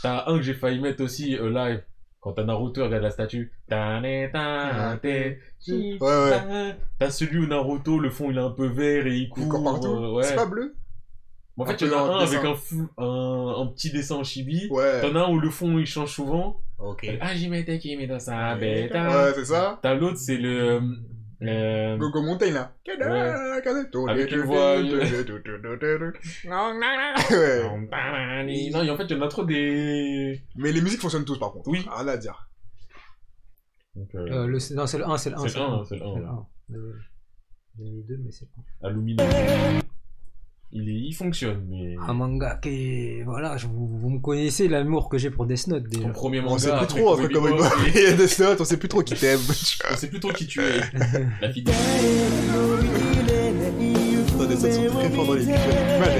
T'as un que j'ai failli mettre aussi live. Quand t'as Naruto, regarde la statue. Ouais, ouais. T'as celui où Naruto, le fond il est un peu vert et il court. Partout. euh, ouais. C'est pas bleu? En fait, il y en a un avec un, flou- un, un petit dessin en chibi. Ouais. T'en as un où le fond il change souvent. Ok. Ah, j'y mettais qui met dans sa Ouais, c'est ça T'as l'autre, c'est le. Euh, Euh, Gogo Mountain là. Avec une voix, Ouais. Non, et en fait, il y en a trop des. Mais les musiques fonctionnent tous par contre. Oui. Rien à dire. Donc, euh, Euh, le, non, c'est le 1, c'est le 1. C'est le 1, c'est le 1. Euh, J'ai mis 2, mais c'est le 1. Aluminium. Il, fonctionne, mais. Un manga qui est... Voilà, je- vous, vous me connaissez l'amour que j'ai pour Death Note déjà. Ton premier manga. On sait plus après trop entre Cowboy Bebop et Death Note, on sait plus trop qui t'aime. On sait plus trop qui tu es. La fille très dans les visuels. L'image.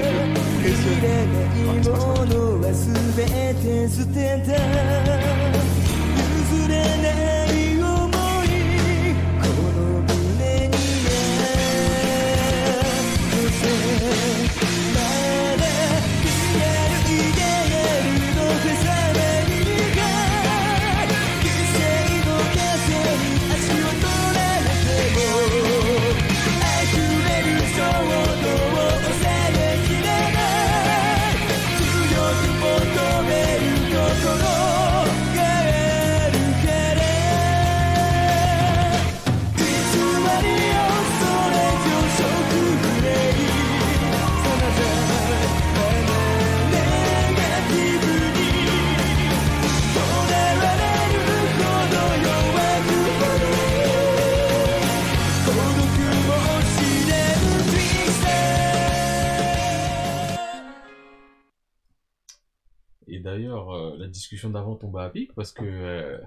D'ailleurs, euh, la discussion d'avant tombe à pic parce que. euh,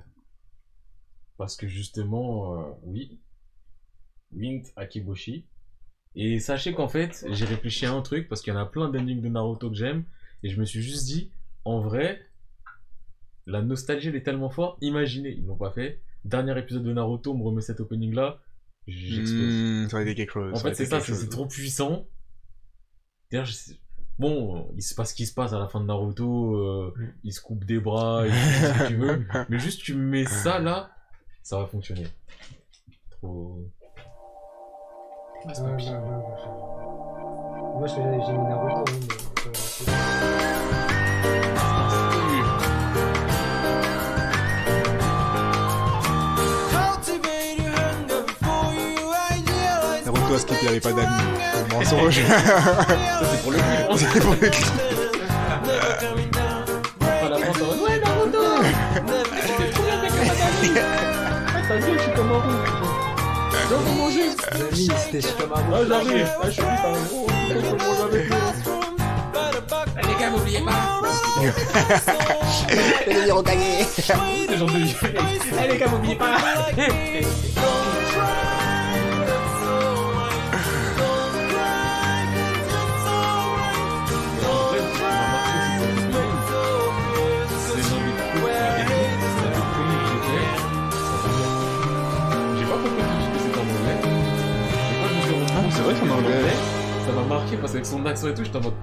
parce que justement, euh, oui. Wind Akiboshi. Et sachez qu'en fait, j'ai réfléchi à un truc parce qu'il y en a plein d'endings de Naruto que j'aime. Et je me suis juste dit, en vrai, la nostalgie elle est tellement forte. Imaginez, ils l'ont pas fait. Dernier épisode de Naruto, on me remet cet opening là. J'explose. Mmh, ça aurait été quelque chose. En fait, c'est ça, c'est trop puissant. D'ailleurs, je sais- bon, il se passe ce qui se passe à la fin de Naruto, euh, Mm. il se coupe des bras, et tout ce que tu veux, mais juste tu mets ça là, ça va fonctionner. Trop. Ah, c'est Ouais, pas ouais, pire. ouais, ouais. Moi, je- j'ai mis Naruto, hein, mais... a skip, il avait pas d'amis. C'est un mensonge. C'est pour le coup, C'est pour le clip. à la fin, ça va. Ouais, Naruto T'as vu, je suis comme un roux. Je vais manger Les. Ah, j'arrive Ah, je suis un je mange avec gars, n'oubliez pas C'est genre de... Eh les gars, n'oubliez pas vrai qu'en anglais. Ça m'a marqué parce qu'avec son accent et tout, j'étais en mode.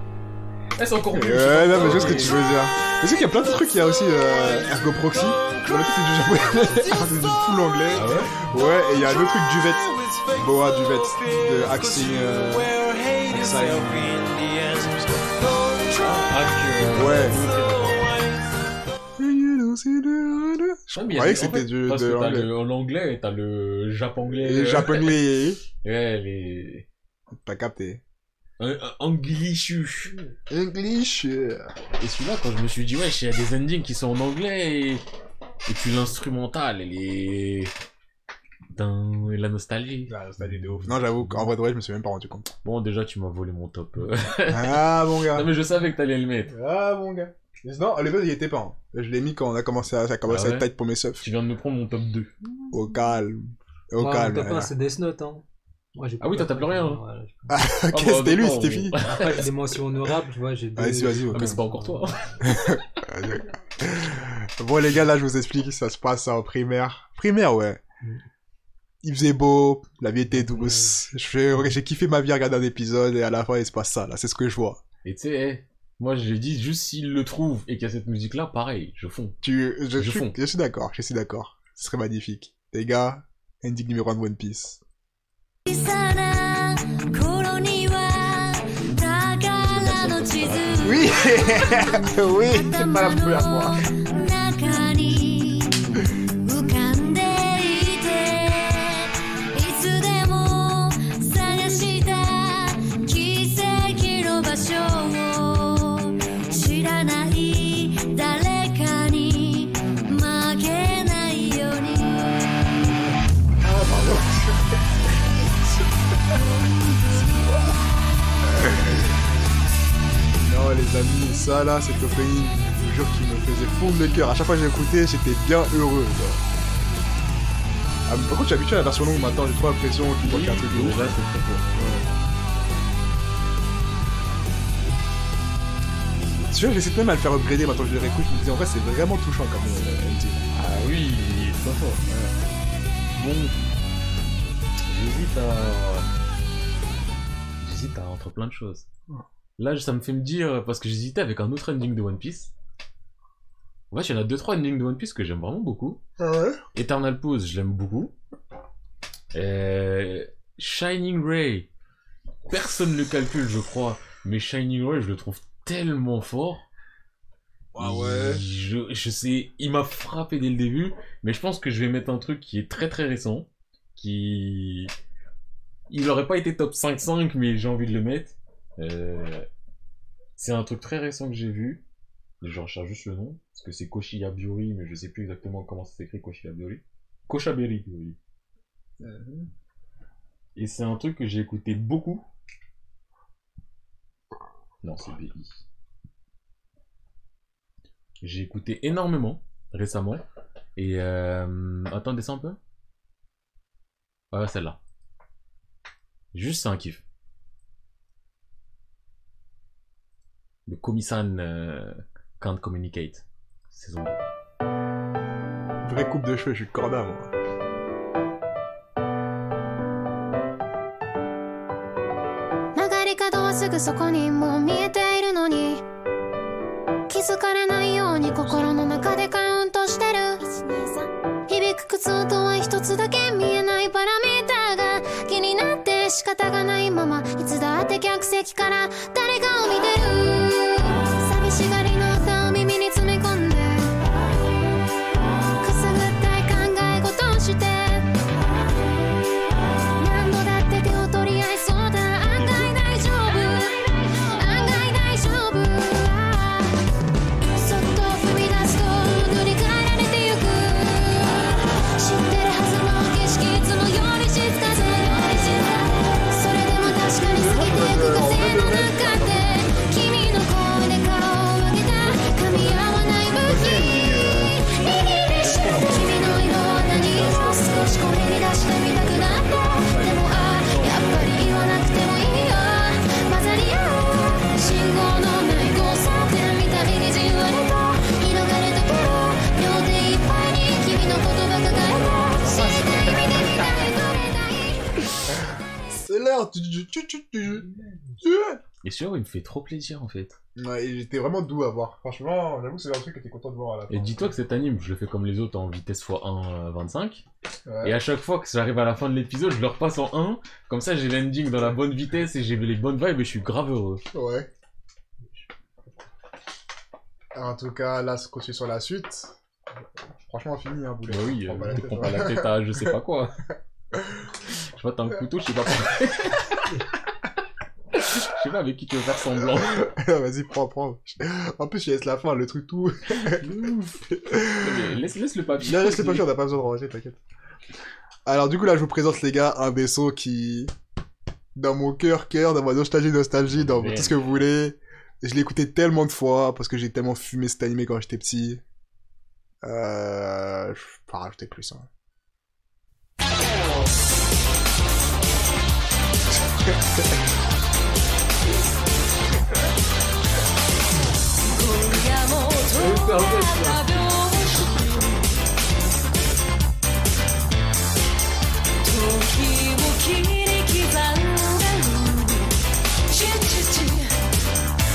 Eh, c'est encore mieux. Ouais, non, mais je vois ce que tu veux dire. Je sais qu'il y a plein de trucs, il y a aussi euh, Ergo Proxy. Dans le fait, c'est du japonais. c'est du full anglais. Ah ouais Ouais, et il y a un autre truc Duvet. Boa Duvet. De Axing. Euh... Ah, que. Ouais. Je Ouais, mais des- que c'était du, Parce de que t'as l'anglais. le- l'anglais et t'as le japonais. Euh, japonais. Ouais, les. T'as capté. Un, un anglishu. English. euh. Et celui-là, quand je me suis dit, ouais, il y a des endings qui sont en anglais et. Et puis l'instrumental, elle est. Putain, et la nostalgie. Non, j'avoue qu'en vrai de vrai, je me suis même pas rendu compte. Bon, déjà, tu m'as volé mon top. euh. Ah, mon gars. non, mais je savais que t'allais le mettre. Ah, mon gars. Non, à l'époque, il était pas. hein. Je l'ai mis quand on a commencé à, ça a commencé Ah à ouais être tight pour mes subs. Tu viens de me prendre mon top 2. Au calme. Au Moi, calme. mon top 1, voilà. c'est Death Note, hein. Moi, Ah oui, toi, t'as plus rien, hein. J'ai- Ok, Ah, bah, c'était lui, c'était fini. Après, j'ai des mentions honorables, tu vois, j'ai deux... Vas-y, Ah, mais c'est pas encore toi. Bon, les gars, là, je vous explique, ça se passe en primaire. Primaire, ouais. Mm. Il faisait beau, la vie était douce. Je fais- J'ai kiffé ma vie à regarder un épisode et à la fin, il se passe ça, là. C'est ce que je vois. Et tu sais, eh, moi j'ai dit juste s'il le trouve et qu'il y a cette musique là, pareil, je fonds. Tu, je, Je suis, fonds. je suis d'accord, je suis d'accord. Ce serait magnifique. Les gars, ending numéro 1 de One Piece. Oui Oui C'est pas la première fois. Les amis, ça là, cet opening, je vous jure qu'il me faisait fondre le cœur. À chaque fois que j'ai écouté, j'étais bien heureux. Ah, par contre, je suis habitué à la version longue maintenant, j'ai trop l'impression qu'il manque un truc de ouf. Déjà, c'est très court. C'est sûr, j'essaie même à le faire upgrader maintenant que je le réécoute. Je me dis, en vrai, c'est vraiment touchant comme euh, ending. Ah oui, il est très fort. Bon, j'hésite à... J'hésite à entre plein de choses. Là, ça me fait me dire, parce que j'hésitais avec un autre ending de One Piece. En fait, il y en a deux trois endings de One Piece que j'aime vraiment beaucoup. Ah ouais? Eternal Pose, je l'aime beaucoup. Euh, Shining Ray, personne ne le calcule, je crois, mais Shining Ray, je le trouve tellement fort. Ah ouais. Je, je sais, il m'a frappé dès le début, mais je pense que je vais mettre un truc qui est très très récent, qui... Il aurait pas été top 5-5, mais j'ai envie de le mettre. Euh, C'est un truc très récent que j'ai vu. Je recherche juste le nom, parce que c'est Koshiyabiori, mais je sais plus exactement comment ça s'écrit Koshiyabiori. Koshaberi, oui. Et c'est un truc que j'ai écouté beaucoup. Non, c'est BI. J'ai écouté énormément récemment. Et euh... attendez ça un peu. Ah celle-là. Juste c'est un kiff. Le Komisan euh, Can't Communicate. Saison 2. Vraie coupe de cheveux, je suis corda, moi. 角はすぐそこにもう見えているのに気づかれないように心の中でカウントしてる響く靴音は一つだけ見えないパラメーターが気になって仕方がないままいつだって客席から誰かを見てる Et celui-là, il me fait trop plaisir en fait. Ouais, et j'étais vraiment doux à voir. Franchement, j'avoue, c'est un truc que t'es content de voir à la fin. Et dis-toi que cet anime, je le fais comme les autres en vitesse x1 euh, 25. Ouais. Et à chaque fois que j'arrive à la fin de l'épisode, je le repasse en 1. Comme ça, j'ai l'ending dans la bonne vitesse et j'ai les bonnes vibes et je suis grave heureux. Ouais. En tout cas, là, ça continue sur la suite. Franchement, fini, hein, Boulet. Bah oui, Prends pas euh, la te tête, pas la tête à je sais pas quoi. Je vois, t'as un couteau, je sais pas. Je sais pas avec qui tu veux faire semblant. Vas-y, prends, prends. En plus, je laisse la fin, le truc tout. Laisse, laisse le papier. Laisse le papier, on n'a pas besoin de ranger, t'inquiète. Alors, du coup, là, je vous présente, les gars, un vaisseau qui. Dans mon cœur, cœur, dans ma nostalgie, nostalgie, dans tout ce que vous voulez. Je l'ai écouté tellement de fois parce que j'ai tellement fumé cet animé quand j'étais petit. Euh. Je vais pas rajouter plus, hein.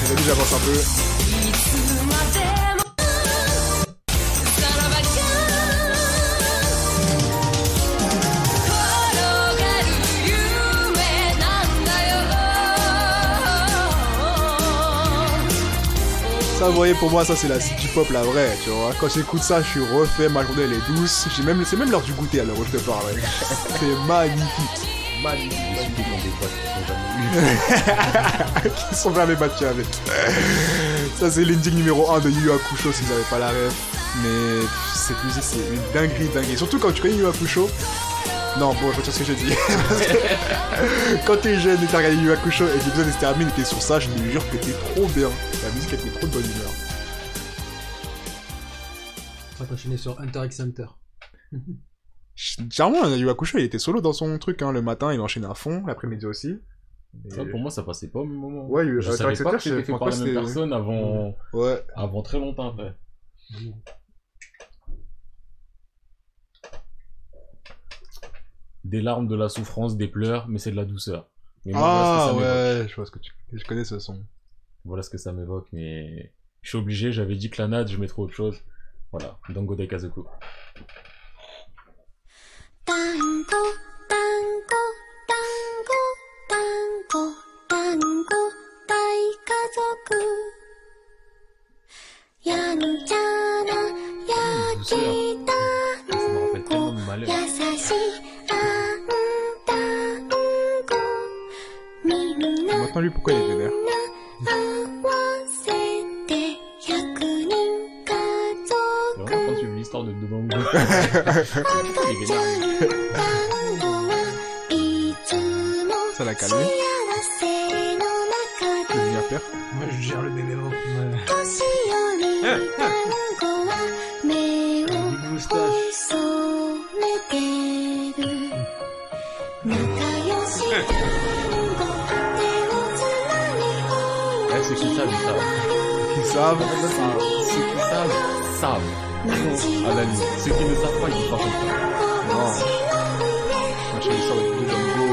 Les amis, j'avance un peu. Ça, vous voyez, pour moi, ça, c'est la city pop, la vraie, tu vois. Quand j'écoute ça, je suis refait, ma journée, elle est douce. J'ai même, c'est même l'heure du goûter où je te parle. ouais. C'est magnifique. Magnifique. Qui sont jamais eu. Qui sont jamais battus avec. Ça, c'est l'ending numéro 1 de Yu Hakusho si vous n'avez pas la ref. Mais cette musique, c'est une dinguerie, dinguerie. Surtout quand tu connais Yu Yu Hakusho, Non, bon, je retire ce que j'ai dit. Parce que Quand t'es jeune et t'as regardé Yu Hakusho et l'épisode se termine et t'es sur ça, je te jure que t'es trop bien. La musique, elle te met trop de bonne humeur. On va continuer sur Hunter x Hunter. Généralement, Yu Hakusho, il était solo dans son truc. Hein. Le matin, il enchaînait à fond, l'après-midi aussi. Et- Ça, pour moi, ça passait pas au même moment. Ouais, je Hunter savais pas que c'était je fait par pas la même personne avant, Ouais. avant très longtemps après. des larmes, de la souffrance, des pleurs, mais c'est de la douceur. Moi, ah voilà ouais, je vois ce que tu... Je connais ce son. Voilà ce que ça m'évoque, mais je suis obligé, j'avais dit que la natte, je mets trop autre chose. Voilà, Dango de Kazuko. Tango, tango, tango, tango, tango, dai kazoku. Yanchana, yakita, yasashi. pourquoi il est vénère. Tu veux l'histoire de devant Ça l'a calmé. Moi je gère le bébé. Ouais. Moustache. Ceux qui savent, ils savent. Ils savent. Ceux qui savent, savent. À la ceux qui ne savent pas, ils peuvent pas comprendre. Machin, de de Dango.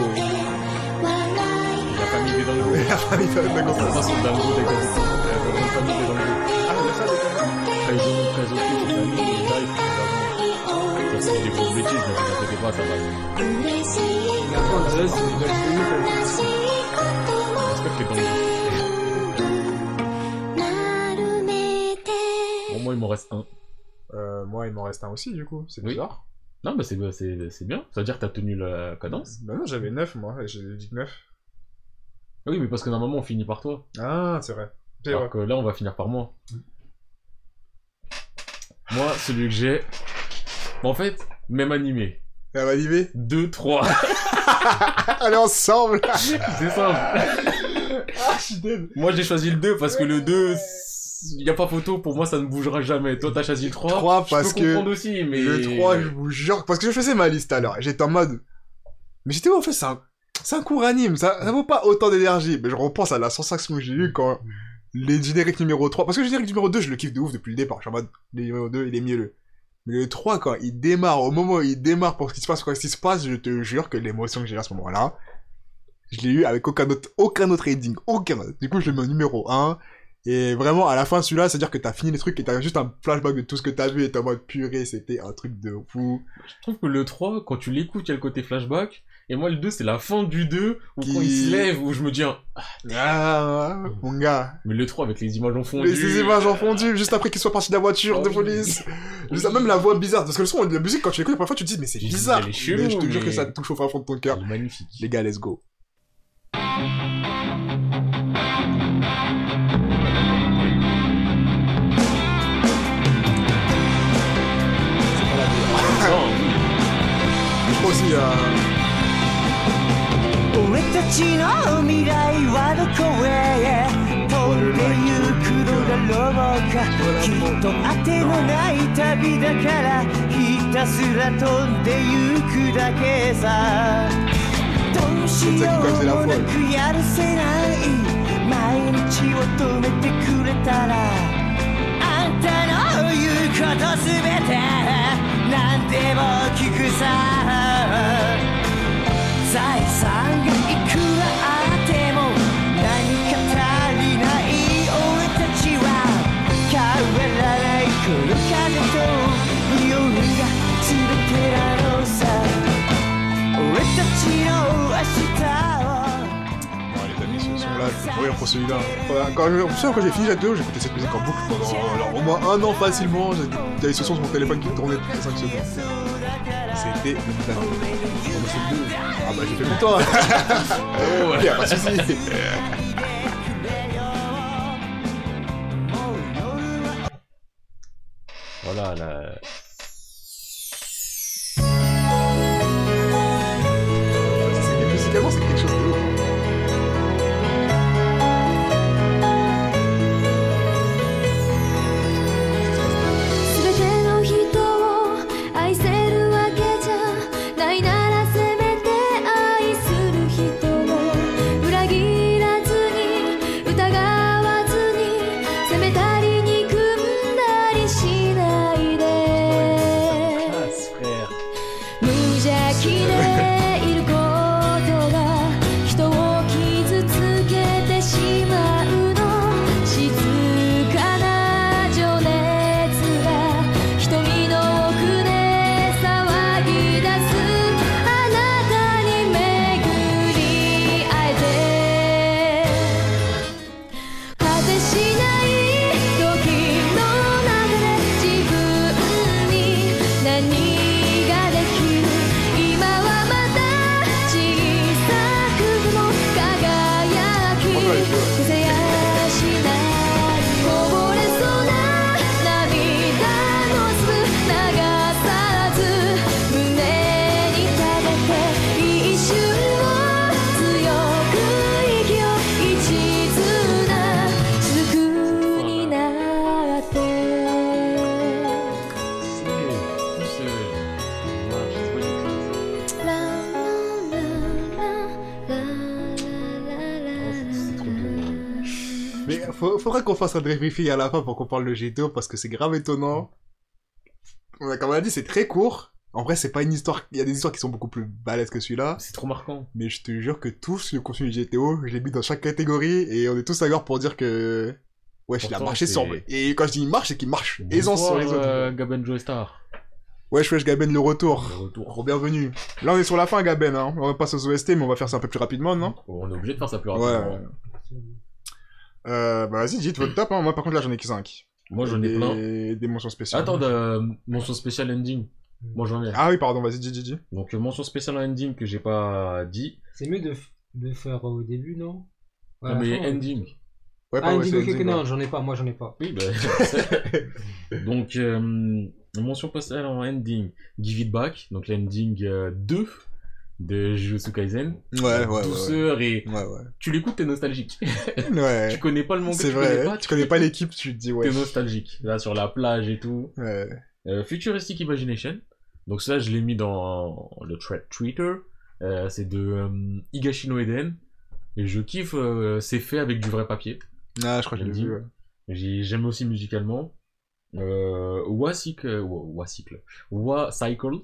La famille des Dango. La famille de Dango. C'est pas son Dango Daikazoku. La grande famille des Dango. Ah, il des Dango. Kaizoku, Kaizoku, c'est famille, il avant. Ça, c'est des grosses bêtises, ne vous pas, ça va. Que c'est une quoi. Respecte les Dango. Moi, il m'en reste un. Euh, moi, il m'en reste un aussi, du coup. C'est Oui. bizarre. Non, mais c'est c'est- c'est bien. Ça veut dire que t'as tenu la cadence. Bah non, j'avais 9, moi. et J'ai dit 9. Oui, mais parce que normalement, on finit par toi. Ah, c'est vrai. C'est vrai. Alors que là, on va finir par moi. Moi, celui que j'ai. En fait, même animé. Va animer 2, 3. Allez, ensemble C'est simple. Ah, je suis dead Moi, j'ai choisi le 2 parce que le 2, il n'y a pas photo. Pour moi, ça ne bougera jamais. Toi, t'as choisi le 3. 3 Je parce peux que comprendre aussi, mais. le 3, je vous jure, parce que je faisais ma liste alors, j'étais en mode, mais j'étais en fait, c'est un, c'est un court anime, ça, ça vaut pas autant d'énergie, mais je repense à la sensation que j'ai eue quand les génériques numéro 3, parce que le générique numéro 2, je le kiffe de ouf depuis le départ, je suis en mode, le numéro 2, il est mielleux. Mais le 3, quand il démarre, au moment où il démarre pour ce qui se passe, pour ce qui se passe, je te jure que l'émotion que j'ai à ce moment-là, je l'ai eu avec aucun autre, aucun autre ending, aucun autre. Du coup, je le mets au numéro 1, et vraiment, à la fin, celui-là, c'est-à-dire que t'as fini les trucs et t'as juste un flashback de tout ce que t'as vu et t'es en mode purée, c'était un truc de fou. Je trouve que le 3, quand tu l'écoutes, il y a le côté flashback. Et moi, le 2, c'est la fin du 2, où Qui- quand il se lève, où je me dis, ah, Ah, mon gars. mais le 3 avec les images en fondu. Les, ces images en fondu, juste après qu'il soit parti de la voiture Oh de oui. police. Juste, même la voix bizarre, parce que le son la musique, quand tu l'écoutes la première fois, tu te dis, mais c'est bizarre. chelou, mais je te jure que ça te touche au fond de ton cœur. magnifique. Les gars, let's go. Euh, 俺たちの未来はどこへ？飛んでゆくのだろうか。きっと当てのない旅だから。ひたすら飛んでゆくだけさ。どうしようもなくやるせない。毎日を止めてくれたら。あんたの言うことすべて何でも聞くさ。財産がいく vais mourir pour celui-là. Voilà, Quand, je- quand j'ai fini la vidéo, j'ai écouté cette musique en boucle pendant alors, au moins un an facilement. J'ai- J'avais ce son sur mon téléphone qui tournait toutes les 5 secondes. C'était bah, deux. Ah bah j'ai fait pour toi. Oh, ouais. Y'a pas de soucis. Voilà, la... faut- faudrait qu'on fasse un débriefing à la fin pour qu'on parle de GTO parce que c'est grave étonnant. Comme on a dit, c'est très court. En vrai, c'est pas une histoire. Il y a des histoires qui sont beaucoup plus balèzes que celui-là. C'est trop marquant. Mais je te jure que tous le contenu du GTO, je l'ai mis dans chaque catégorie et on est tous d'accord pour dire que. Ouais, il a Pourtant, marché sur. Et quand je dis il marche, c'est qu'il marche aisance sur les autres. euh, Gaben Joe Star. Wesh, wesh, Gaben, le retour. Le retour. Re- Bienvenue. Là, on est sur la fin, Gaben. Hein. On va passer aux OST, mais on va faire ça un peu plus rapidement, non? On est obligé de faire ça plus Ouais. Euh, bah vas-y, dites votre top. Hein. Moi, par contre, là, j'en ai que 5. Moi j'en ai plein. Des, des mentions spéciales. Attends, de... mention spéciale ending. Moi j'en ai. Ah oui, pardon, vas-y, dis, dis, dis. Donc euh, mention spéciale ending que j'ai pas dit. C'est mieux de, de faire au début, non? Ouais, Non, la mais fin, ouais. ending. Ouais, Ah, Ending, ending, non, ouais. j'en ai pas, moi j'en ai pas. Oui, bah, je sais. Donc, euh, mention spéciale en ending. Give It Back, donc l'ending euh, 2 de Jujutsu Kaisen. Ouais, ouais, ouais. ouais. Douceur et Ouais, ouais. tu l'écoutes, t'es nostalgique. Ouais. tu connais pas le manga, C'est tu vrai, connais pas, tu connais pas l'équipe, tu te dis ouais. T'es nostalgique. Là, sur la plage et tout. Ouais. Euh, Futuristic Imagination. Donc ça, je l'ai mis dans le thread Twitter. Euh, c'est de euh, Higashino Eden. Et je kiffe, euh, c'est fait avec du vrai papier. Ah, je crois que Ending. vu. ouais. J'ai- J'aime aussi musicalement. Euh, Wacycle, Wa- Wacycle, Wacycle,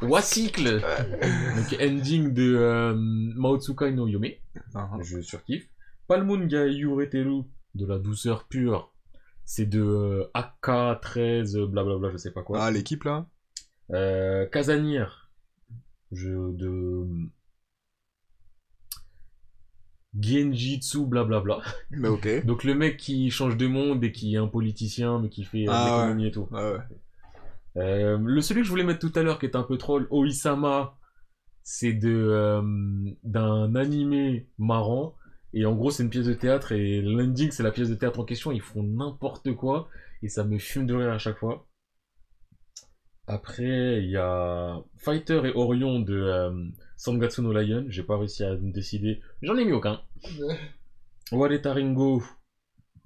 Wacycle, donc ending de euh, Maotsukai no Yome, ah. je surkiffe. Palmoon ga Yureteru, de la douceur pure, c'est de euh, AK13, blablabla, je sais pas quoi. Ah, l'équipe là? Euh, Kazanier, je de Genjitsu, blablabla. Mais ok. Donc le mec qui change de monde et qui est un politicien mais qui fait euh, Ah, l'économie et tout. Ouais. Euh, le celui que je voulais mettre tout à l'heure qui est un peu troll, Oisama, c'est de euh, d'un animé marrant et en gros c'est une pièce de théâtre et l'ending c'est la pièce de théâtre en question, ils font n'importe quoi et ça me fume de rire à chaque fois. Après il y a Fighter et Orion de euh, Sangatsu no Lion, j'ai pas réussi à me décider, j'en ai mis aucun. Wareta Ringo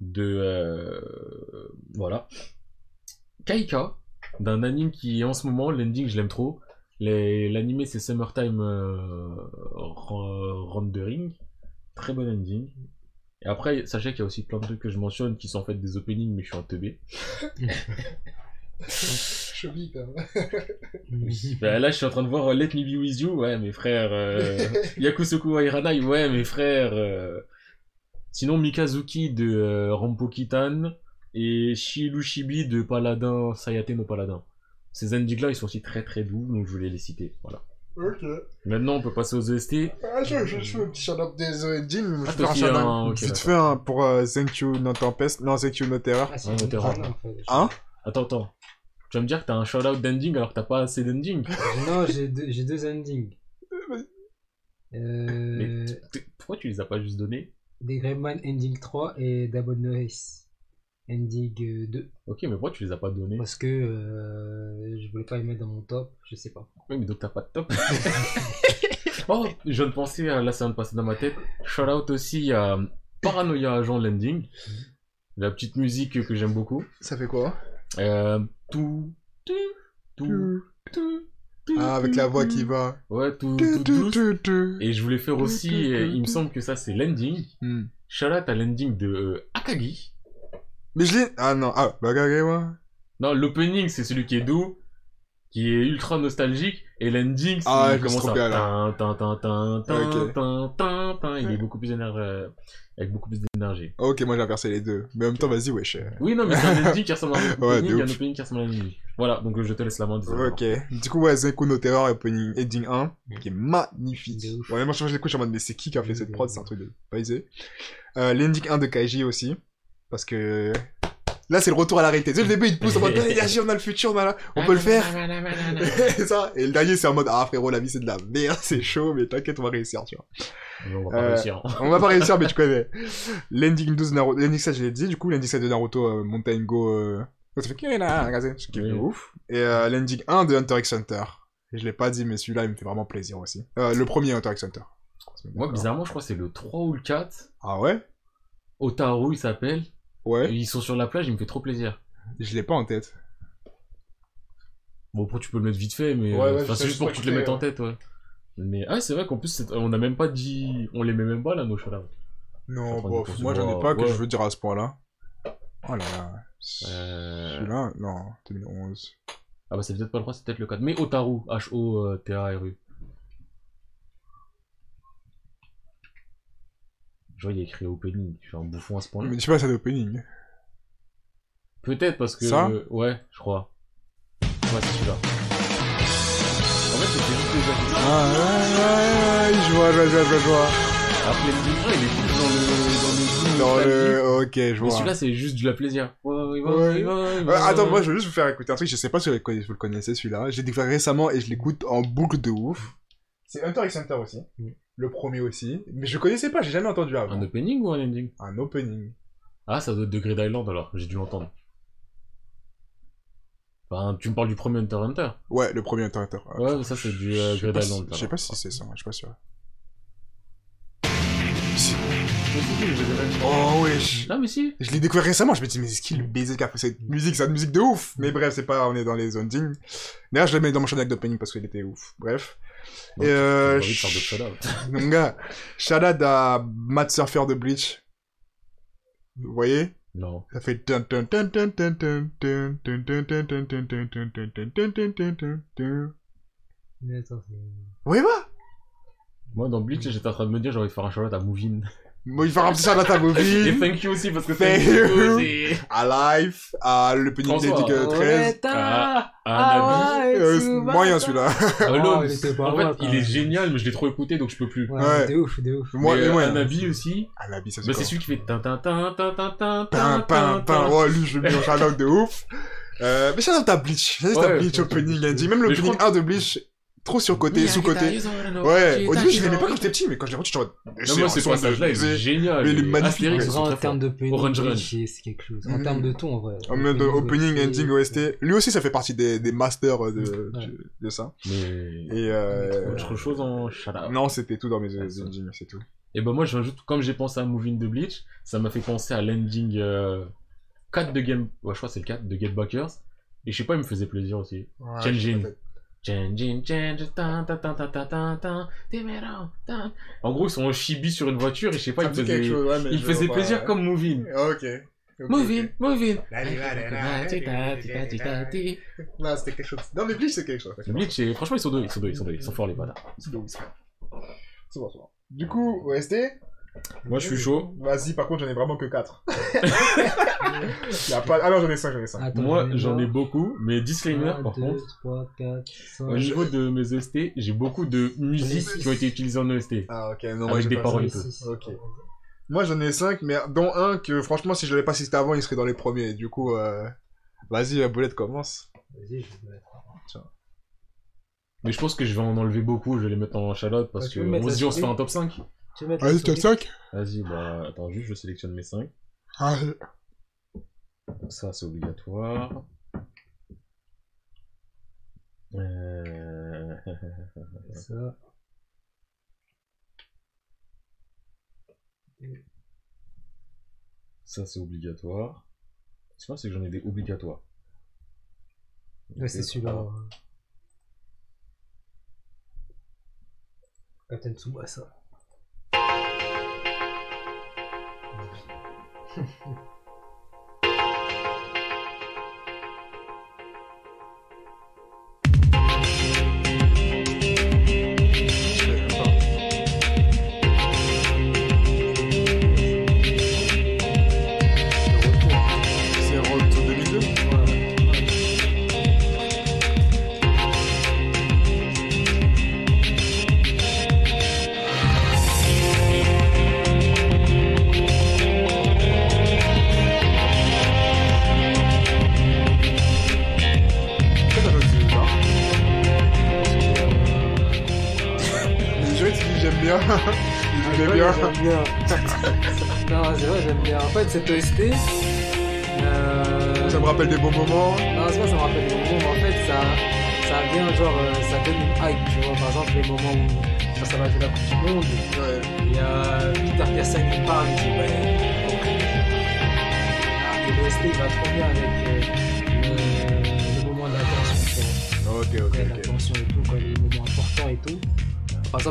de euh, voilà. Kaika d'un anime qui en ce moment l'ending je l'aime trop. L'anime c'est Summertime euh, Rendering. Très bon ending. Et après sachez qu'il y a aussi plein de trucs que je mentionne qui sont en fait des openings mais je suis un teubé Cheville, quand Bah, là je suis en train de voir euh, Let Me Be With You ouais mes frères euh, Yakusoku wa Hiranai ouais mes frères euh. sinon Mikazuki de euh, Rampo Kitan et Shilushibi de Paladin Sayate no Paladin ces endings là ils sont aussi très très doux donc je voulais les citer voilà Ok. maintenant on peut passer aux OST Ah, je, je, je fais un petit shout-out des OSD, mais je Ah, faire un shout-out. hein, ok, Vite fait un pour euh, Thank You No Tempest. Non, Thank You No Terror. Ah, c'est fait. Hein attends attends tu vas me dire que t'as un shout out d'ending alors que t'as pas assez d'ending Non, j'ai deux, j'ai deux endings. Euh, t- pourquoi tu les as pas juste donnés? des Greyman Ending 3 et Double Noise Ending euh, 2. ok mais pourquoi tu les as pas donnés? Parce que euh, je voulais pas les mettre dans mon top, je sais pas. Oui, mais donc t'as pas de top. oh, je viens de penser, à, là ça vient de passer dans ma tête. Shout out aussi à Paranoia Agent Landing. La petite musique que j'aime beaucoup. Ça fait quoi? Euh, tout, tout, tout, tout, tout, Ah, avec la voix qui va. Ouais, tout, tout tu. Et je voulais faire aussi, il me semble que ça c'est l'ending. Hmm. Shout out à l'ending de euh, Akagi. Mais je l'ai. Ah non, ah, Bagagewa. Non, l'opening c'est celui qui est doux. qui est ultra nostalgique, et l'ending, c'est Ah comment ça bien, là. tin, tin, tin, tin, Ok. tin, tin, tin, Il est beaucoup plus énervé, euh, avec beaucoup plus d'énergie. Ok, moi j'ai inversé les deux. Mais en même temps, vas-y, wesh. Oui, non, mais c'est un ending qui ressemble à un opening, et un opening qui ressemble à un ending. Voilà, donc euh, je te laisse la main. Ok. Du coup, ouais, Zenko no Terror opening ending 1, qui est magnifique. Ouf. Ouais, moi, je l'écoute, je suis en mode, mais c'est qui qui a fait cette prod? C'est un truc de paisé. Euh, l'ending 1 de Kaiji aussi. Parce que, là, c'est le retour à la réalité. Sais, le début, il te pousse en mode, Eh, Yaji, on a le futur, on a la- on peut le faire. C'est ça. Et le dernier, c'est en mode, ah, frérot, la vie, c'est de la merde, c'est chaud, mais t'inquiète, on va réussir, tu vois. Mais On va pas Euh, réussir. hein. On va pas réussir, mais tu connais. L'ending 12 Naruto, l'ending 7, je l'ai dit, du coup, l'ending 7 de Naruto, euh, Mountain Go, euh, ça fait kiffe de Oui. ouf. Et, euh, l'ending 1 de Hunter x Hunter. Et je l'ai pas dit, mais celui-là, il me fait vraiment plaisir aussi. Euh, le premier Hunter x Hunter. Moi, bizarrement, je crois que c'est le 3 ou le 4. Ah ouais? Otaru, il s'appelle. Ouais. Ils sont sur la plage, il me fait trop plaisir. Je l'ai pas en tête. Bon, après, tu peux le mettre vite fait, mais Ouais, ouais, enfin, je sais, c'est juste pour que tu te le mettes en tête, ouais. Mais, ah, c'est vrai qu'en plus, on n'a même pas dit. On les met même pas là, nos shout Non, Enfin, bof, moi j'en ai pas que ouais. je veux dire à ce point-là. Oh là là. Euh... Celui-là, non, 2011. Ah, bah, c'est peut-être pas le 3, c'est peut-être le 4. Mais Otaru, H-O-T-A-R-U. Je vois, il y a écrit opening. Tu fais un bouffon à ce point-là. Mais je sais pas, c'est d'opening. Peut-être parce que. Ça ouais, je crois. Ouais, c'est celui-là. En fait, c'était juste déjà. Ah, ouais, ouais, ouais, je vois, je vois, je vois, je vois. Après, le livre, il est plus dans le. Dans le. Dans le... Ok, je Mais vois. celui-là, c'est juste du la plaisir. Ouais, ouais, ouais, Ouais. attends, moi je veux juste vous faire écouter un truc, je sais pas si vous le connaissez, vous le connaissez celui-là. J'ai découvert récemment et je l'écoute en boucle de ouf. C'est Hunter x Hunter aussi. Mm. Le premier aussi. Mais je connaissais pas, j'ai jamais entendu avant. Un opening ou un ending? Un opening. Ah, ça doit être de Grid Island alors, j'ai dû l'entendre. Enfin, tu me parles du premier Hunter x Hunter Ouais, le premier Hunter x Hunter. Ouais, ça c'est du euh, Je sais Grid pas si- Island. Je sais pas si c'est ça, je suis pas sûr. Oh wesh. Ah, mais si Je l'ai découvert récemment, je me dis mais c'est qui le baiser qui a fait cette musique, c'est une musique de ouf. Mais bref, c'est pas, on est dans les endings. D'ailleurs, je le mets dans mon channel d'opening parce qu'il était ouf. Bref. Donc, euh, shout à Matt Surfer de Bleach. Vous voyez Non. Ça fait... Oui, bah Moi, dans Bleach, j'étais en train de me dire, j'aurais envie de faire un shout à Mouvin. Il va un petit shout out à Et thank you aussi, parce que Thank thank you. you, c'est... à Life, à le. Day Oh, 13. Ah, à Nabi. Euh, c'est moyen celui-là. Ah, l'homme, il était pas en fait, il est génial, mais je l'ai trop écouté, donc je peux plus. Ouais, Ouais. de ouf, de ouf. Moi, mais mais euh, Anabi aussi. Ah, la vie, ça Bah, c'est celui qui fait tin tin tin tin tin tin pin, pin. Ouais, lui, je lui mets un shout out de ouf. Euh, mais shout out à Bleach. À Ouais, Bleach, opening. Andy. Même le Mais je opening crois 1 de Bleach, trop surcoté, sous-côté. Ouais, au début, je l'aimais pas quand j'étais petit, mais quand je l'ai reçu, je suis en moi, ce son de- passage-là, il est c'est- génial. mais il est Et magnifique, Astérix, ouais. ils sont En termes Run. c'est quelque chose. En termes de ton, en vrai. En mode opening, OST, ending, OST. Lui aussi, ça fait partie des, des masters euh, de, ça. Et euh... Autre chose en. Non, c'était tout dans mes Ah, endings, c'est tout. Et ben moi, je rajoute, comme j'ai pensé à Moving de Bleach, ça m'a fait penser à l'ending euh, 4 de Game... Ouais, je crois que c'est le 4 de Get Backers. Et je sais pas, il me faisait plaisir aussi. Changing. En gros, ils sont en chibi sur une voiture et je sais pas, ils faisaient, chose, ouais, ils plaisir comme Movin. Ah, ok. Movin. Movin. Non, c'était quelque chose. Non, mais Bleach, c'est quelque chose. Bleach, franchement, ils sont deux, ils sont deux, ils sont deux, ils sont forts les bâtards. C'est bon, c'est bon. Du coup, OST moi, je suis chaud. Vas-y, par contre, j'en ai vraiment que 4. y a pas... Ah non, j'en ai 5, j'en ai 5. Attends, Moi, j'en ai beaucoup, mais disclaimer, 1, par 2, contre, 3, 4, 5. au niveau de mes OST, j'ai beaucoup de musiques qui ont été utilisées en OST. Ah, ok, non, Avec des pas paroles. ça. et tout. Ok. Moi, j'en ai 5, mais dont un que, franchement, si je l'avais pas cité avant, il serait dans les premiers. Du coup, euh... vas-y, euh, Boulette, commence. Vas-y, je vais mettre. Mais je pense que je vais en enlever beaucoup, je vais les mettre en shout-out parce Ouais, tu que peux mettre on la se dit on se fait un top 5. Tu veux mettre Vas-y, top souris 5 Vas-y, bah attends, juste je sélectionne mes 5. Ah, Ça, c'est obligatoire. Euh... Ça. Ça, c'est obligatoire. C'est pas, c'est que j'en ai des obligatoires. Ouais, c'est celui-là. Captain Tsubasa. 哎呀确实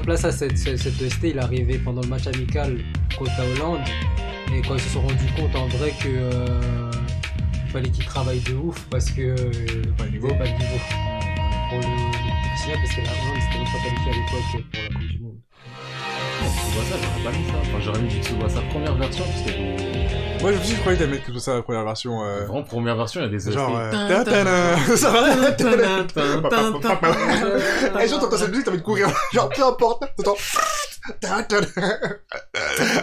exemple, là, ça, cette, cette, cette OST, il est arrivé pendant le match amical contre la Hollande. Et quand ils se sont rendus compte en vrai que euh, fallait qu'ils travaillent de ouf parce que euh, Pas le niveau. pas le niveau pour le, le parce que la Hollande c'était même pas qualifié à l'époque Tsubasa, j'aurais pas mis ça. Enfin, j'aurais mis du Tsubasa première version, parce que Moi, je me suis dit, je croyais que mettre tout ça la première version. euh, vraiment première version, il y a des Genre, euh, ça va. Et genre, t'entends cette musique, t'as envie de courir. Genre, peu importe, t'entends.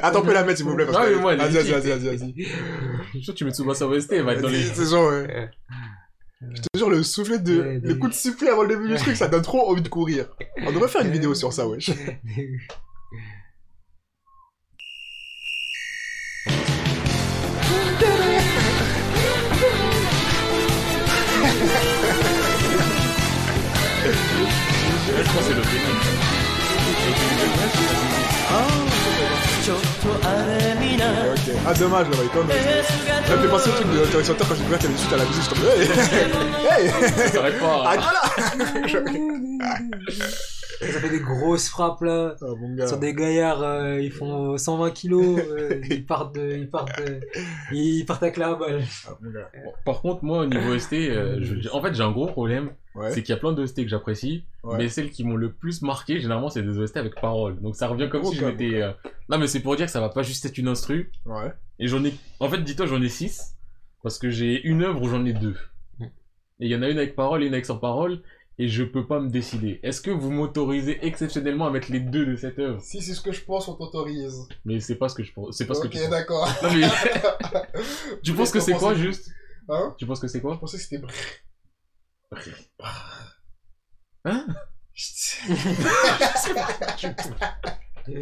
Attends, on peut la mettre, s'il vous plaît. parce Ah, que- moi, Vas-y, vas-y, vas-y, vas-y. Je suis sûr que tu mets Tsubasa OST, va être dans les. C'est genre, ouais. Je te jure, le soufflet de, Ouais, le des- coup de sifflet avant le début du truc, ça donne trop envie de courir. On devrait faire une vidéo sur ça, wesh. je crois que c'est le final. Okay. Ah dommage là, quand. Ça me fait penser au truc de l'intéressant quand j'ai découvert qu'il y avait suite à la musique, je tombé. Hey! hey pas. Hein. Ah voilà! Ils avaient des grosses frappes là. Ah, bon gars. Sur des gaillards, euh, ils font euh, 120 kilos. Euh, ils partent, de, ils partent, de, ils partent avec la balle. Ah, bon. Bon, par contre, moi au niveau ST, euh, je, en fait, j'ai un gros problème. Ouais. C'est qu'il y a plein de ST que j'apprécie. Ouais. Mais celles qui m'ont le plus marqué, généralement, c'est des OST avec parole. Donc ça revient comme si je m'étais. euh, Non, mais c'est pour dire que ça va pas juste être une instru. Ouais. Et j'en ai. En fait, dis-toi, j'en ai six. Parce que j'ai une œuvre où j'en ai deux. Et il y en a une avec parole et une avec sans parole. Et je peux pas me décider. Est-ce que vous m'autorisez exceptionnellement à mettre les deux de cette œuvre? Si c'est ce que je pense, on t'autorise. Mais c'est pas ce que je pense. C'est pas ce que Ok, tu penses. d'accord. Mais. tu penses que c'est quoi juste? Hein? Tu penses que c'est quoi? Je pensais que c'était. Hein? C'est. Mais,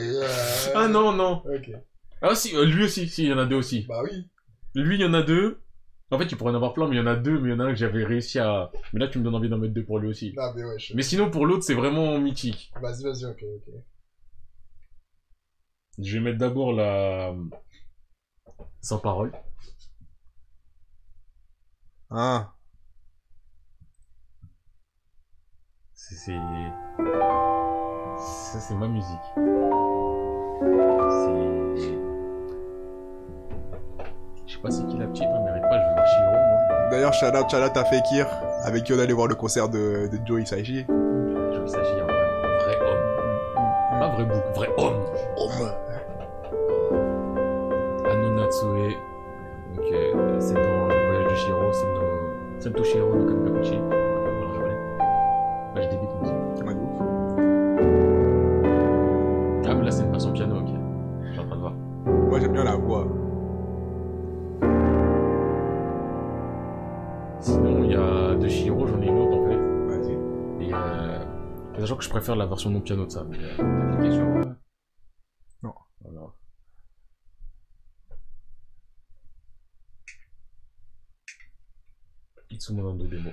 euh, Ah non, non. Ok. Ah si, euh, lui aussi, si, il y en a deux aussi. Bah oui. Lui, il y en a deux. En fait, il pourrait en avoir plein, mais il y en a deux, mais il y en a un que j'avais réussi à... Mais là, tu me donnes envie d'en mettre deux pour lui aussi. Non, mais wesh. Mais sinon, pour l'autre, c'est vraiment mythique. Vas-y, vas-y, ok, ok. Je vais mettre d'abord la... Sans parole. Ah. C'est... c'est- Ça, c'est ma musique. C'est... Je sais pas c'est qui la petite, hein, mais arrête pas, je veux voir Shiro, moi. D'ailleurs, shout out à Fekir, avec qui on allait voir le concert de, de Joe Hisaishi. Je veux s'agir d'un vrai homme. Pas vrai bouc, vrai homme. Homme. Ano Natsue. Donc, euh, c'est dans dans Sento Shiro no Kamikakuchi. Alors, je connais. Bah, je débite aussi. Ouais, de ouf. Ah, mais là, c'est une version piano, ok. Je suis en train de voir. Moi, j'aime bien la voix. Sinon, il y a de Shiro, j'en ai une autre en fait. Vas-y. Et euh. Sachant que je préfère la version non piano de ça. Mais, euh, t'as cliqué sur. euh, Non. Voilà. Itsumo Nando Demo.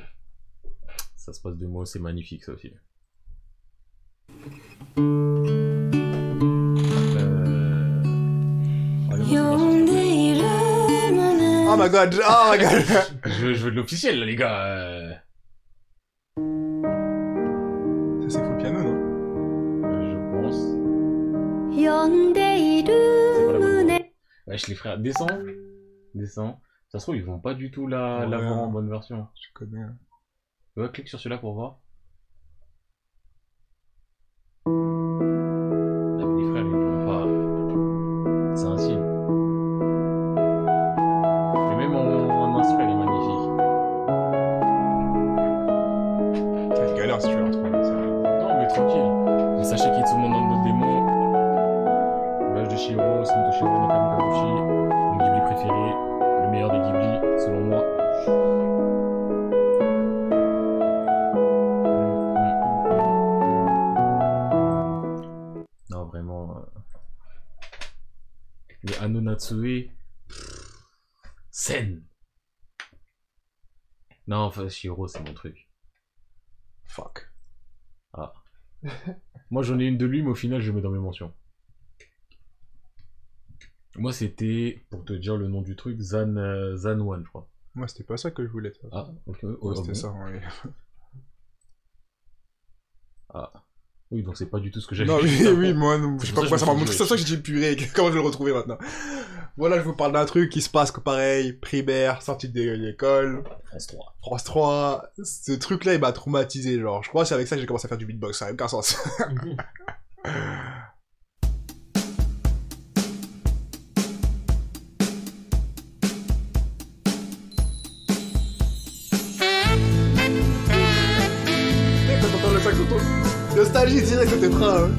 Ça se passe de mots, c'est magnifique ça aussi. Euh, oh my god, oh my god. je, je veux de l'officiel, les gars. Euh. Ça c'est faux piano, non? Euh, je pense. Wesh, les frères, descends. Descends. Ça se trouve, ils vont pas du tout la, Ouais. l'avoir en bonne version. Je connais. hein. Ouais, clique sur celui-là pour voir. Anonatsue. Sen. Non, enfin, Shiro, c'est mon truc. Fuck. Moi, j'en ai une de lui, mais au final, je mets dans mes mentions. Moi, c'était, pour te dire le nom du truc, Zan, euh, Zan One, je crois. Moi, c'était pas ça que je voulais. Ah, ok. Ouais, oh, c'était ça, ouais. Oui, donc c'est pas du tout ce que j'avais Non, dit oui, moi, non, je sais pas pourquoi ça m'a C'est ça que j'ai dit purée. Comment je vais le retrouver maintenant? Voilà, je vous parle d'un truc qui se passe que pareil, primaire, sortie de l'école, France 3. France 3. Ce truc-là, il m'a traumatisé, genre. Je crois que c'est avec ça que j'ai commencé à faire du beatbox, ça n'a aucun sens. nostalgie direct de tes freins.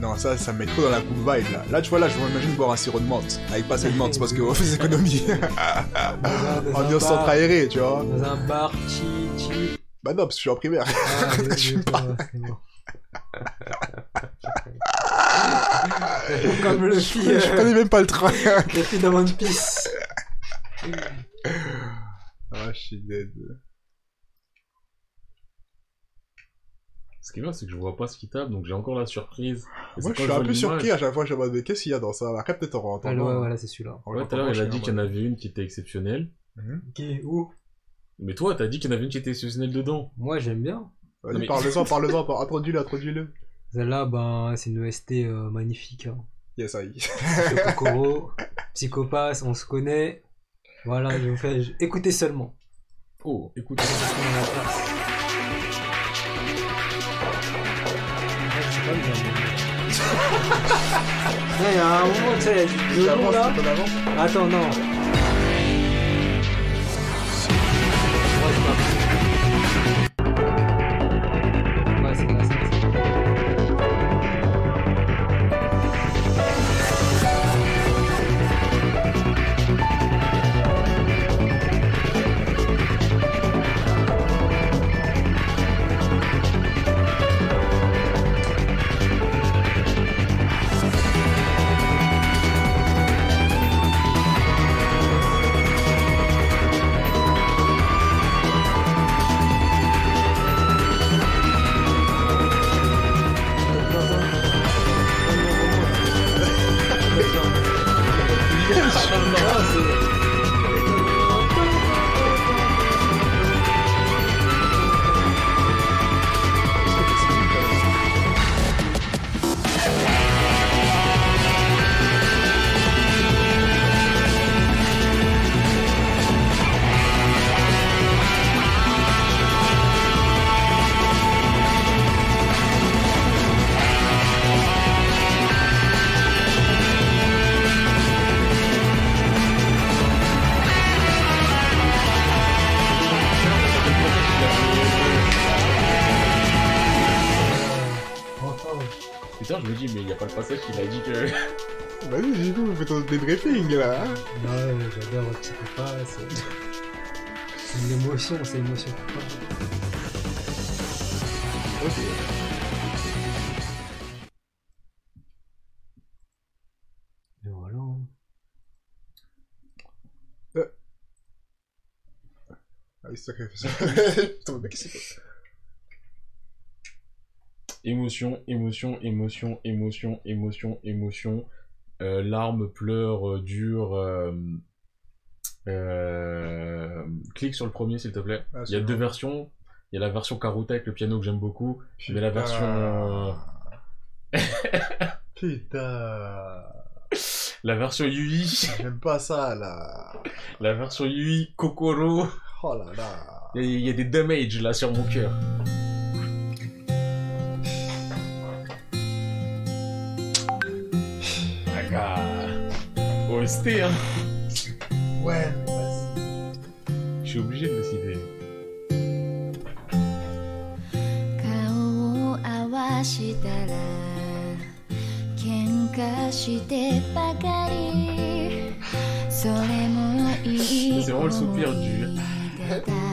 Non, ça, ça me met trop dans la coupe vibe là. Là, tu vois, là, je m'imagine boire un sirop de menthe. Avec pas assez de menthe, c'est parce qu'on fait des économies. Ambiance centre aéré, tu vois. Dans un bar, chi, chi. Bah non, parce que je suis en primaire. Ah, Je suis pas- pas, c'est bon. Comme le fille, je connais même pas le train. le fille dans One Piece. ah, je suis dead. Ce qui est bien, c'est que je vois pas ce qui tape, donc j'ai encore la surprise. Et Moi, je suis un peu surpris à chaque fois. Je mode, mais qu'est-ce qu'il y a dans ça? Après, peut-être on rentre. Ah, ouais, voilà, c'est celui-là. Ouais, tout à l'heure, il a dit qu'il y en avait une qui était exceptionnelle. Ok, où? Mais toi, t'as dit qu'il y en avait une qui était exceptionnelle dedans. Moi, j'aime bien. Non, mais- parle-en, parle-en, par- introduis-le, introduis-le. Celle-là, ben, c'est une OST euh, magnifique. Hein. Yes, aïe. Monsieur Kokoro, Psychopathe, on se connaît. Voilà, je vous fais. je- Écoutez seulement. Oh, écoute. On a la place. Ouais, je sais pas, mais- Non, il y a un moment, tu sais, il y a du violon là. T'en avances Attends, non. C'est une émotion, c'est une émotion. Ok. Et voilà. Ah oui, c'est ça qu'elle fait ça. Putain, mais qu'est-ce que c'est Émotion, émotion, émotion, émotion, émotion, émotion. Euh, larmes, pleurs, euh, dures. Euh, clique sur le premier, s'il te plaît. Ah, Il y a deux versions. Il y a la version Karuta avec le piano que j'aime beaucoup. Mais la version. Putain. La version Yui. J'aime pas ça là. La version Yui, Kokoro. Oh là là. Il y, a- il y a des damages là sur mon cœur. Aga. OST, hein. Ouais. Je suis obligé de le citer. C'est vraiment le soupir du.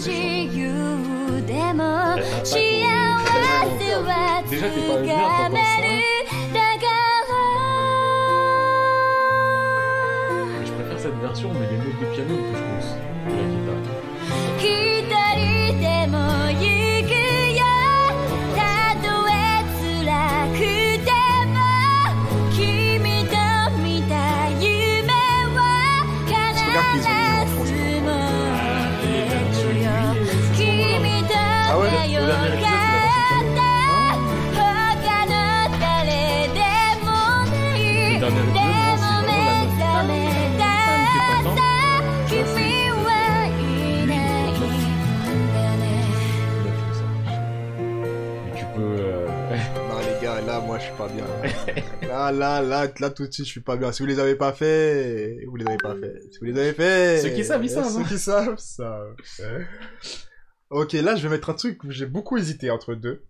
自由でも幸せはつ Déjà, t'es pas venu enかt'entendantめるだか Je préfère cette version, mais les notes de piano que je pense. Pas bien. Là, là, là, là tout de suite je suis pas bien. Si vous les avez pas fait, vous les avez pas fait. Si vous les avez fait, Ceux qui savent, ils savent, Ceux hein. qui savent, savent. Ok, là je vais mettre un truc où j'ai beaucoup hésité entre deux.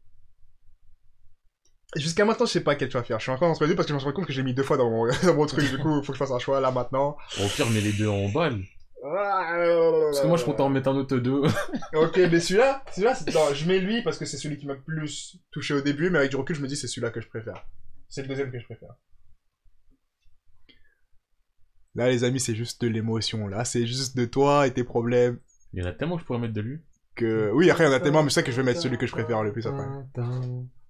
Jusqu'à maintenant, je sais pas quel choix faire. Je suis encore entre les deux parce que je me rendu compte que j'ai mis deux fois dans mon, dans mon truc. Du coup, faut que je fasse un choix là maintenant. Au pire, mets les deux en balle. Parce que moi, je compte en mettre un autre deux. Ok, mais celui-là, celui-là, c'est- non, je mets lui parce que c'est celui qui m'a plus touché au début, mais avec du recul, je me dis c'est celui-là que je préfère. C'est le deuxième que je préfère. Là, les amis, c'est juste de l'émotion. Là, c'est juste de toi et tes problèmes. Il y en a tellement que je pourrais mettre de lui. Que oui, après, il y en a tellement, mais c'est ça que je vais mettre celui que je préfère le plus après.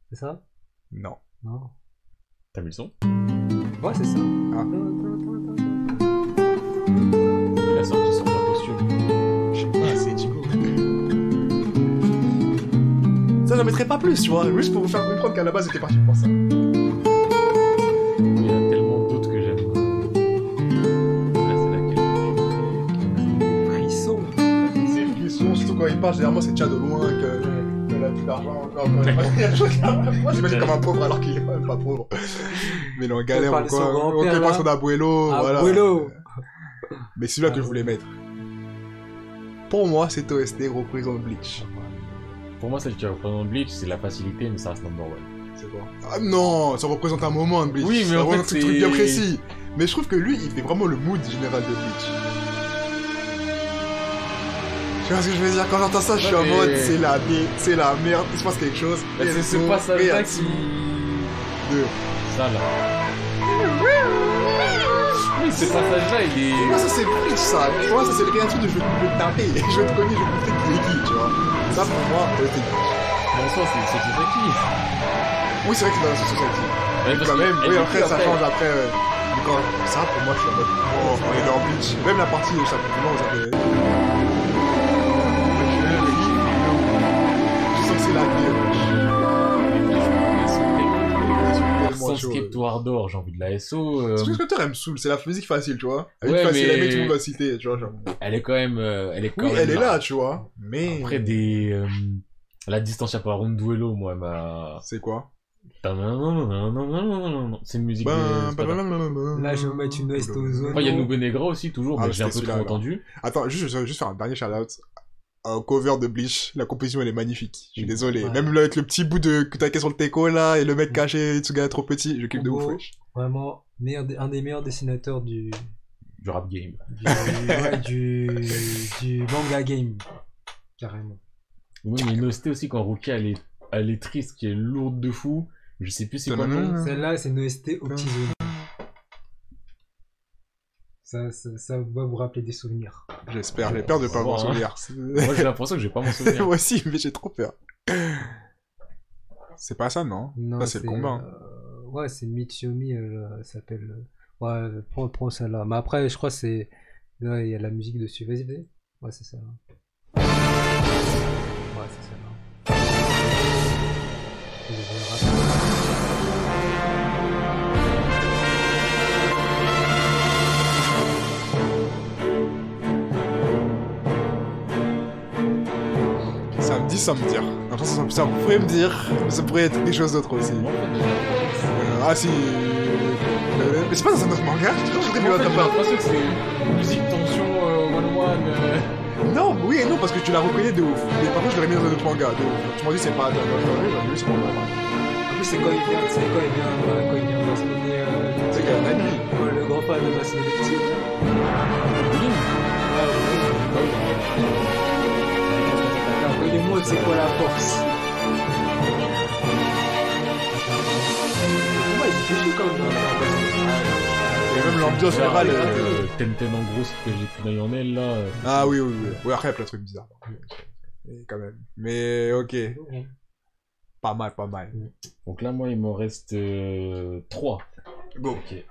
C'est ça? Non. Non. T'as mis le son? Ouais, c'est ça. Ah. Ça, j'en mettrais pas plus, tu vois, juste pour vous faire comprendre qu'à la base, j'étais parti pour ça. Il y a tellement d'autres que j'aime. Là, c'est laquelle Frisson. C'est le son, surtout quand il parle, généralement, c'est déjà de loin que. qu'il a plus d'argent encore. Moi, j'imagine comme un pauvre alors qu'il est même pas pauvre. Mais il est en galère ou quoi. Ok, pas son abuelo. voilà. Abuelo. Mais c'est celui-là que je voulais mettre. Pour moi, c'est OST représentant Bleach. Pour moi, celle qui représente Bleach, c'est la facilité, mais ça reste number one. C'est quoi Ah non, ça représente un moment de Bleach. Oui, mais ça en fait, un truc c'est- bien précis. Mais je trouve que lui, il fait vraiment le mood général de Bleach. Tu vois ce que je veux dire? Quand j'entends ça, je suis en mode c'est la merde, c'est la merde, il se passe quelque chose. C'est ce passage-là qui. deux. Ça là. Ce passage-là, il est. Moi, ça c'est Bleach, ça. Tu vois, ça c'est le réaction de je vais te taper, je vais te cogner, je vais te montrer qui est qui, tu vois. Ça pour moi, OST Bleach. En soi, c'est c'est Sosaki. Oui, c'est vrai que c'est dans la société. Ouais, Quand même, oui, après, ça change après. euh, mais quand ça, pour moi, je suis en mode, oh, on est dans Bleach. Même la partie de chaque moment, ça fait. Je sens que c'est la vie. Sans skip to Ardor, j'ai envie de la SO. euh, Ce que Scooter, elle me saoule, c'est la musique facile, tu vois. Elle est facile, mais- elle met tout le monde va citer, tu vois. Genre. elle est quand même. euh, elle est quand Oui, même elle est là, tu vois. Mais. Après des. euh, La distance par Duello, moi, elle m'a. C'est quoi? C'est une musique Ben, de. ben, ben, ben, ben, ben. Là, je vais mettre une OST aux zones. Après, il y a Nube Negra aussi, toujours, Ah, mais j'ai un peu trop entendu. Attends, juste, je vais juste faire un dernier shout-out. Au cover de Bleach, la composition elle est magnifique. Je suis désolé. Ouais. Même là, avec le petit bout de Kutake sur le teco là, et le mec caché, Tsuga trop petit, je kiffe de ouf, wesh. Vraiment, meilleur, un des meilleurs dessinateurs du, Du rap game. du, ouais, du, du manga game. Carrément. Oui, mais OST aussi quand Rukia elle est, elle est triste, qui est lourde de fou. Je sais plus c'est quoi le nom. Celle-là, c'est une OST au petit. Ça, ça, ça va vous rappeler des souvenirs. J'espère, j'ai peur de pas m'en hein. souvenir. Moi j'ai l'impression que je vais pas m'en souvenir. Moi aussi, mais j'ai trop peur. C'est pas ça, non Non, Ça, c'est le combat. hein. euh, ouais, c'est Mitsuyomi, elle, euh, elle s'appelle. euh, Ouais, prends, prends celle-là. Mais après, je crois que c'est. Là, il y a la musique dessus. Vas-y, vas-y. Ouais, c'est celle-là. Ouais, c'est celle-là. Dit sans me dire. Ça, pourrait me dire, mais ça pourrait être quelque chose d'autre aussi. Moi, j'ai- Ah si. euh, Mais c'est pas dans un autre manga Je pas. l'impression que c'est musique tension euh, euh. Non, oui et non, parce que tu la reconnais de ouf. Mais par contre, je l'aurais mis dans un autre manga de ouf. Tu m'as dit c'est pas c'est pas mal. En plus, c'est quand il vient, c'est quand il vient, euh, quand il vient euh, C'est euh, le grand fan de petits. Après, mode, c'est quoi la force Ouais, il fait chaud quand même. Et même l'ambiance générale. Euh, euh, Tenten en gros, ce que j'ai plus d'œil en elle là. euh, Ah oui, oui, oui. Oui, après, il y a plein de trucs bizarres. Mais quand même. Mais ok. Pas mal, pas mal. Donc là, moi, il me reste 3. Bon. Ok.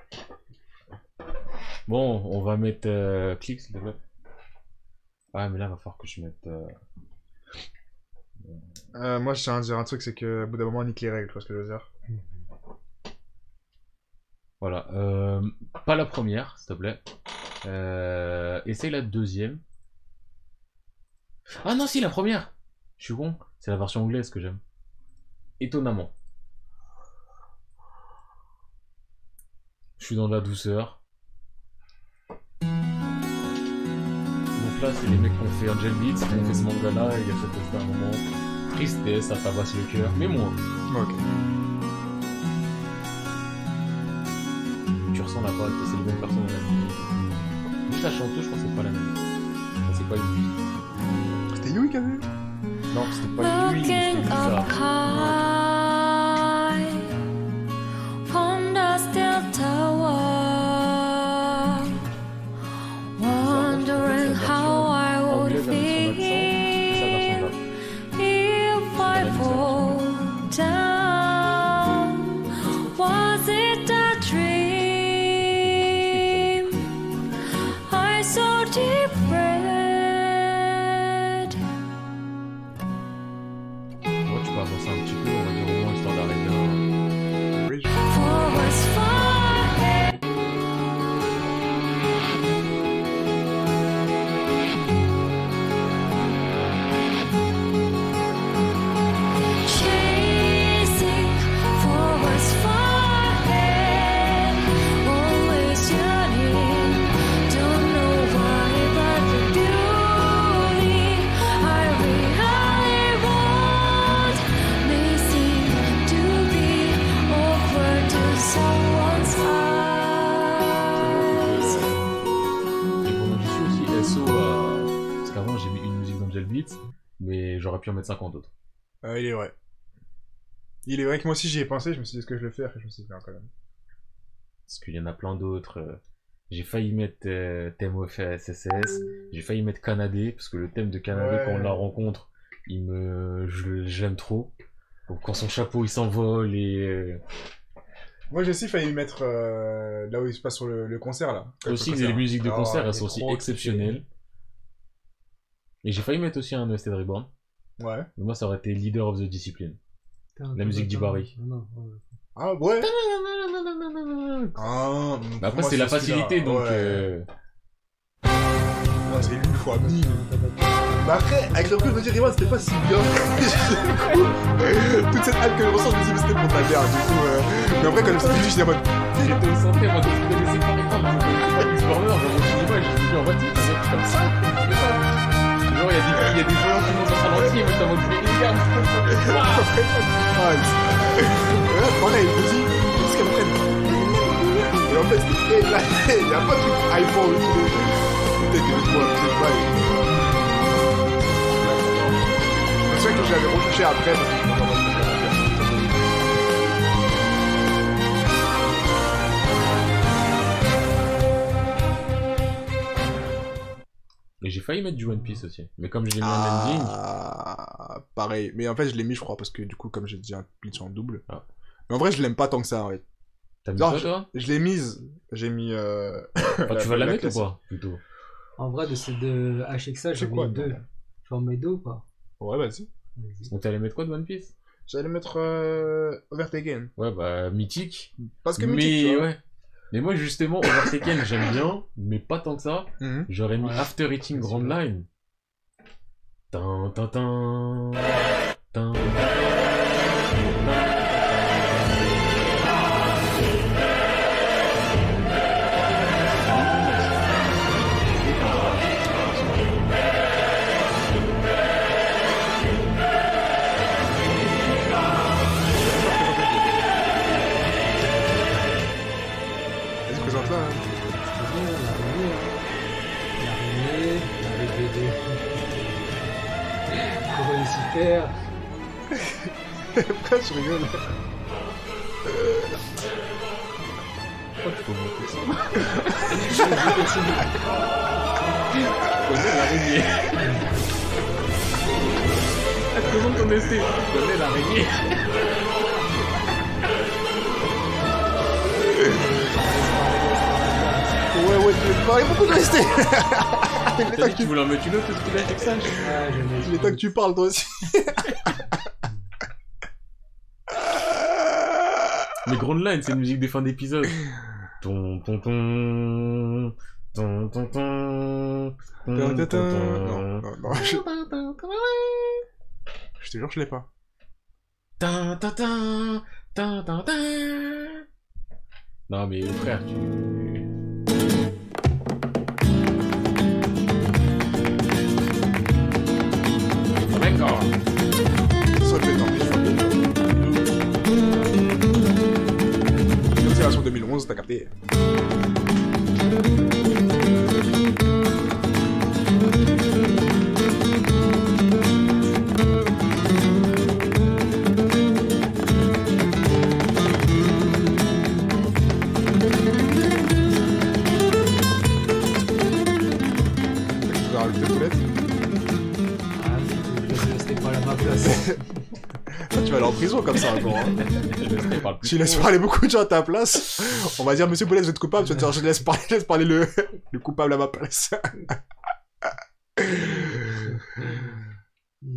Bon, on va mettre euh, clic s'il te plaît. Ah, mais là, il va falloir que je mette. euh, Euh, moi, je tiens à dire un truc, c'est au bout d'un moment, on nique les règles, tu que je veux dire. Voilà. euh, pas la première, s'il te plaît. Euh, essaye la deuxième. Ah non, si, la première Je suis con. C'est la version anglaise que j'aime. Étonnamment. Je suis dans la douceur. Donc là, c'est les mecs qui ont fait Angel Beats, qui ont fait ce manga-là, et il y a cette un moment tristesse, ça tabasse le cœur, mais moins. Ok. Tu ressens la balle, c'est les mêmes personnes. Juste la chanteuse, je crois que c'est pas la même. Ça, c'est pas Yui. C'était Yui qui avait eu Non, c'était pas Yui, c'était up j'aurais pu en mettre 50 autres. Euh, il est vrai. Il est vrai que moi aussi j'y ai pensé, je me suis dit est-ce que je le fais, après je me suis dit non quand même. Parce qu'il y en a plein d'autres. euh. J'ai failli mettre euh, thème SSS, j'ai failli mettre Canadé, parce que le thème de Canadé, Ouais. quand on la rencontre, il me, j'aime trop. Donc quand son chapeau il s'envole et euh, Moi j'ai aussi failli mettre euh, là où il se passe sur le, le concert là. aussi Le les musiques de Ah, concert, elles sont aussi exceptionnelles. Et j'ai failli mettre aussi un Nested Reborn. Ouais. mais moi ça aurait été Leader of the Discipline. La musique d'Ibari. Ah ouais Ah, Bah après c'est la facilité donc ouais. euh, c'est une fois mille. Bah après, avec le recul, je me dis, c'était pas si bien. Toute cette hype que je ressens, je me dis, mais c'était pour ta mère, du coup. euh, Mais après, quand je me suis dit, j'étais en mode. J'étais au santé, moi, quand je pas me suis dit, ouais, je me suis dit, en fait, c'est c'est comme ça, ça. Genre, il y a des, gens qui montent ça. Qu'est-ce qu'elle prenne Et en fait, il y a pas de iPhone je. C'est vrai que j'avais retouché après, Et j'ai failli mettre du One Piece aussi. Mais comme j'ai mis un ending, Ah, pareil. Mais en fait, je l'ai mis, je crois, parce que du coup, comme j'ai dit, un pitch en double. Ah. Mais en vrai, je l'aime pas tant que ça, en fait. t'as mis Non, quoi, je- toi Je l'ai mise. J'ai mis. Euh... Enfin, tu vas la mettre ou pas, plutôt En vrai, de ces deux HXA, C'est j'en quoi mets deux. J'en mets deux ou pas Ouais, vas-y. Vas-y. Donc, t'allais mettre quoi de One Piece? J'allais mettre euh... Overtaken. Ouais, bah, mythique. Parce que mais, mythique, tu vois. ouais. Mais moi, justement, Overtaken, j'aime bien, mais pas tant que ça. Mhm. J'aurais mis Ouais. After Eating Grand. Line. Tin, tin, Pourquoi tu rigoles Pourquoi tu peux monter ça Tu connais l'araignée. Ton ST. Tu connais l'araignée. Ouais, ouais, tu veux parler beaucoup de rester Que tu tu- voulais en mettre une autre parce qu'il a. Ah, je il est temps que tu parles toi aussi. Mais Grand Line, c'est une musique des fins d'épisode. Ton, ton, ton. Ton, ton, ton. ton, ton, ton. Non, non, non, je... je te jure, je l'ai pas. Tin, tin, tin, tin, tin, tin. Non, mais frère, tu. Ça fait tant pis. Version 2011, t'as capté. Tu vas aller en prison comme ça encore. Hein. Tu laisses parler beaucoup de gens à ta place. On va dire, monsieur Boulez, vous êtes coupable. Tu vas dire, je laisse parler, je laisse parler le, le coupable à ma place.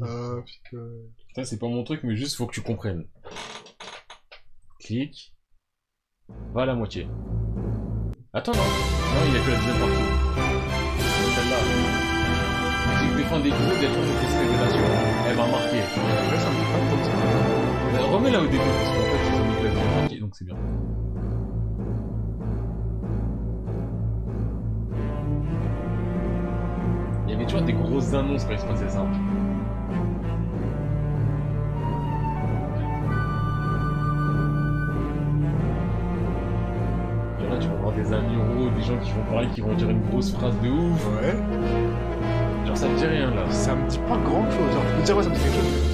Ah, putain. Putain, c'est pas mon truc, mais juste faut que tu comprennes. Clique. Va à la moitié. Attends, non. Non, il y a que la deuxième partie. Celle-là. Musique des a toujours une grosse révélation. Elle marqué. Là, ça me pas ça. Euh, Remets-la au début, parce qu'en fait, ils ont mis que la partie, donc c'est bien. Il y avait toujours des grosses annonces quand il se passait ça. Genre là, tu vas voir des amiraux, des gens qui vont parler, qui vont dire une grosse phrase de ouf. Ouais. Genre, ça te dit rien là. Ça me dit pas grand chose. Genre, je peux te dire, ouais, ça me dit quelque chose.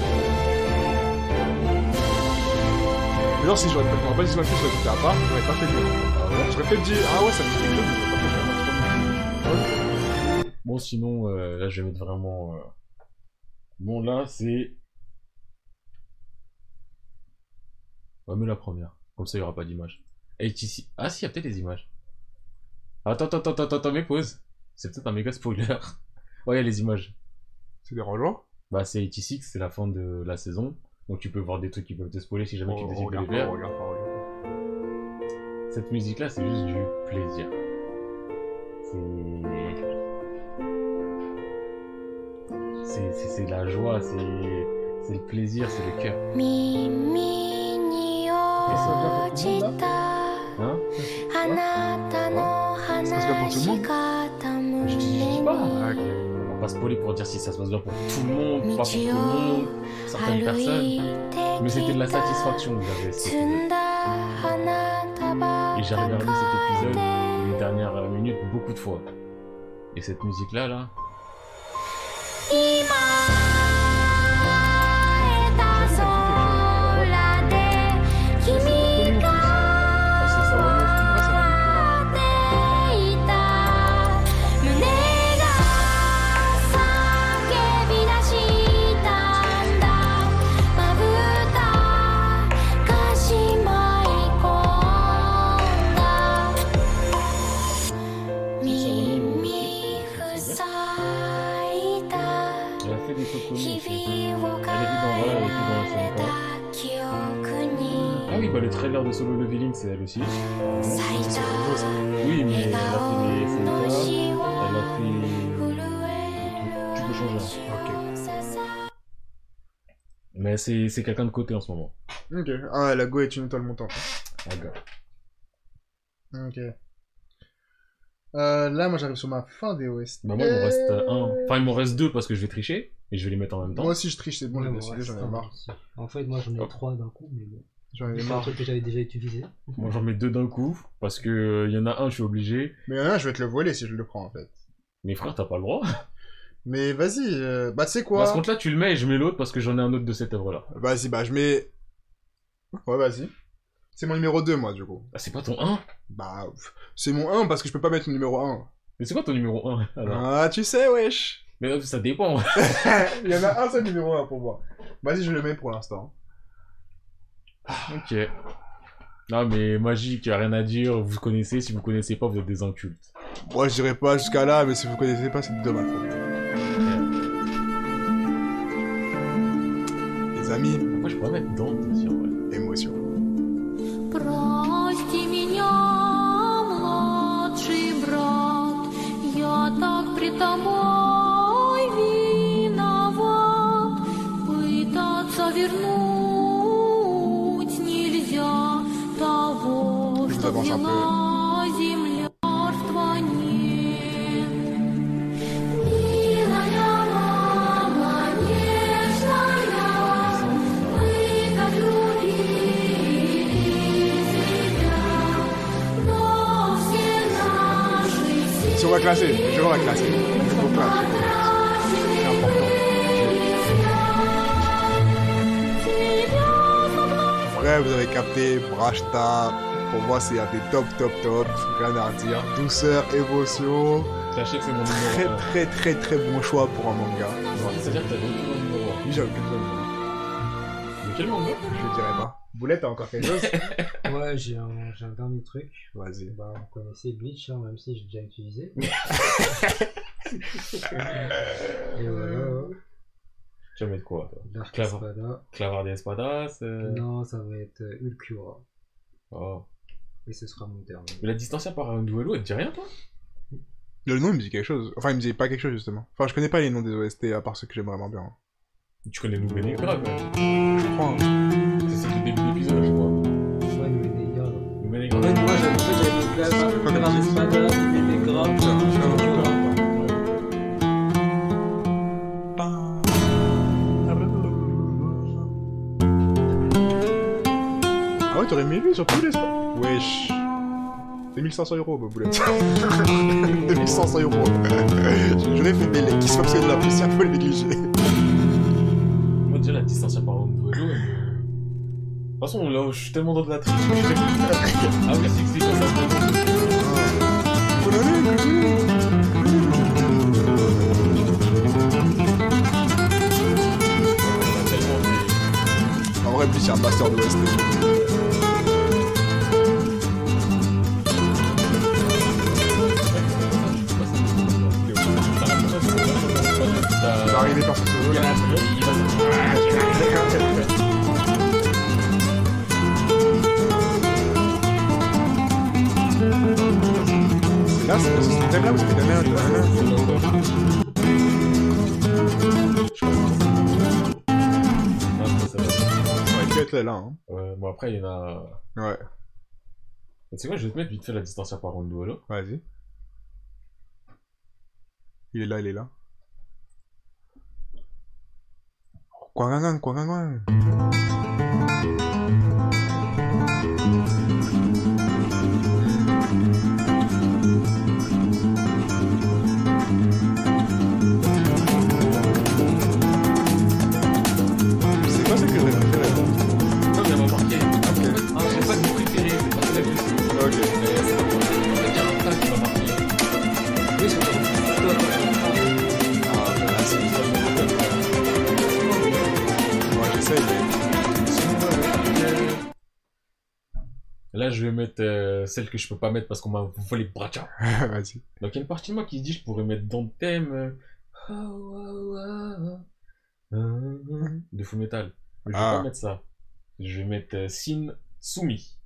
Mais genre, si j'aurais pas, me je l'aurais fait, je l'aurais fait à part, j'aurais pas fait mieux. J'aurais peut-être dit, ah ouais, ça me dit quelque chose, mais j'aurais pas fait Bon, sinon, euh, là, je vais mettre vraiment. euh, Bon, là, c'est. On va mettre la première. Comme ça, il n'y aura pas d'image. Et ici. Ah, si, il y a peut-être des images. Attends, attends, attends, attends, attends, mais pause. C'est peut-être un méga spoiler. Regarde les images. C'est dérangeant. Bah, c'est 86, c'est la fin de la saison. Donc tu peux voir des trucs qui peuvent te spoiler si jamais tu décides de les faire. Cette musique-là, c'est juste du plaisir. C'est. C'est de la joie, c'est c'est le plaisir, c'est le cœur. Hein? hein je dis pas va se poler pour dire si ça se passe bien pour tout le monde, pas pour tout le monde, certaines personnes. Mais c'était de la satisfaction que j'avais. Et j'ai regardé cet épisode les dernières minutes beaucoup de fois. Et cette musique là là de solo leveling, c'est elle aussi. Oui, mais elle a fait des elle a fait. Euh, tu peux changer. Hein. Ok. Mais c'est quelqu'un de côté en ce moment. Ok. Ah, la Go est une étoile montante. Ah, gars. Ok. Euh, là, moi j'arrive sur ma fin des OST. Bah, moi il m'en reste un. Enfin, il m'en reste deux parce que je vais tricher et je vais les mettre en même temps. Moi aussi je triche, c'est bon, j'ai. En fait, moi j'en ai trois d'un coup, mais bon. J'en ai C'est un marre. truc que j'avais déjà utilisé. Moi, j'en mets deux d'un coup. Parce que euh, il y en a un, je suis obligé. Mais il y en a un, je vais te le voler si je le prends, en fait. Mais frère, t'as pas le droit. Mais vas-y, euh, bah, tu sais Bah, à ce quoi compte-là, tu le mets et je mets l'autre parce que j'en ai un autre de cette œuvre-là. Vas-y, bah, je mets Ouais, vas-y. C'est mon numéro 2, moi, du coup. Ah, c'est pas ton 1 Bah, pff, c'est mon 1 parce que je peux pas mettre le numéro 1. Mais c'est quoi ton numéro 1 alors? Ah, tu sais, wesh. Mais euh, ça dépend. Il y en a un seul numéro 1 pour moi. Vas-y, je le mets pour l'instant. ok. Non, mais magique, y a rien à dire. Vous connaissez, si vous connaissez pas, vous êtes des incultes. Moi, je dirais pas jusqu'à là, mais si vous connaissez pas, c'est de ma faute. Les amis, Moi, je pourrais mettre Dante aussi, en vrai. émotion. Прости un peu. Si on va classer, je vais la classer. Il faut classer. C'est important. Vous avez capté Brashta, pour moi, c'est un des top, top, top. Rien à dire. Douceur, émotion. Sachez que c'est mon Très, numéro 1. très, très, très bon choix pour un manga. C'est-à-dire que t'as d'autres mon numéro Oui, j'ai aucun chose. 1. Mais quel manga? Je dirais pas. Boulette, t'as encore quelque chose? Ouais, j'ai un, j'ai un dernier truc. Vas-y. Bah, on connaissait Bleach, hein, même si j'ai déjà utilisé. Et voilà, Tu vas mettre quoi toi? Dark Clava. Espada. Clavar des Espadas euh... Non, ça va être euh, Ulcura. Oh. Et ce sera mon terme. Mais la distancia par un duello, elle te dit rien toi Le nom, il me dit quelque chose. Enfin, il me dit pas quelque chose, justement. Enfin, je connais pas les noms des OST, à part ceux que j'aime vraiment bien. Tu connais Nouvelle Negra quand même. Je crois. hein. C'est celle du début de l'épisode, je crois. Ouais. Nouvelle En fait, moi, j'avais en fait, j'avais des t'aurais mis lui sur tous les spots Wesh. 2500 euros, ma boulette. 2500 euros. Je l'ai fait des legs qui sont de la poussière, faut le négliger. Moi déjà la distancia par un duello. elle- De toute façon, là, je suis tellement dans de la triche. ah oui, c'est que c'est quoi ça? On un master de. Il va arriver par ce solo là. C'est là, c'est ce thème là où ça fait donner être là, hein. Ouais, bon après il y en a... Ouais, Tu sais quoi, je vais te mettre vite fait la distancia par un duello. vas-y. Il est là, il est là. Kwangangan, kwangangan. Là, je vais mettre euh, celle que je peux pas mettre parce qu'on m'a volé bracha. Vas-y. Donc, il y a une partie de moi qui se dit je pourrais mettre dans le thème euh, de Full Metal. Mais je vais Ah. pas mettre ça. Je vais mettre euh, Sin Sumi.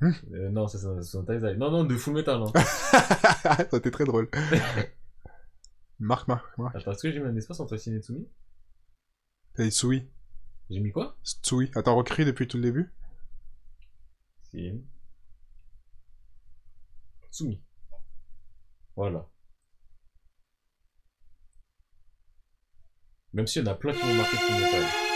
Hmm. Euh, non, c'est ça, c'est son Taizai. Non, non, de Full Metal. Hein. ça été très drôle. Marc, Marc, Marc. Attends, est-ce que j'ai mis un espace entre Sin et Sumi? T'as dit. J'ai mis quoi? Tsui. Attends, recris depuis tout le début Sin. Sumi. Voilà. Même s'il y en a plein qui marqué Full Metal. son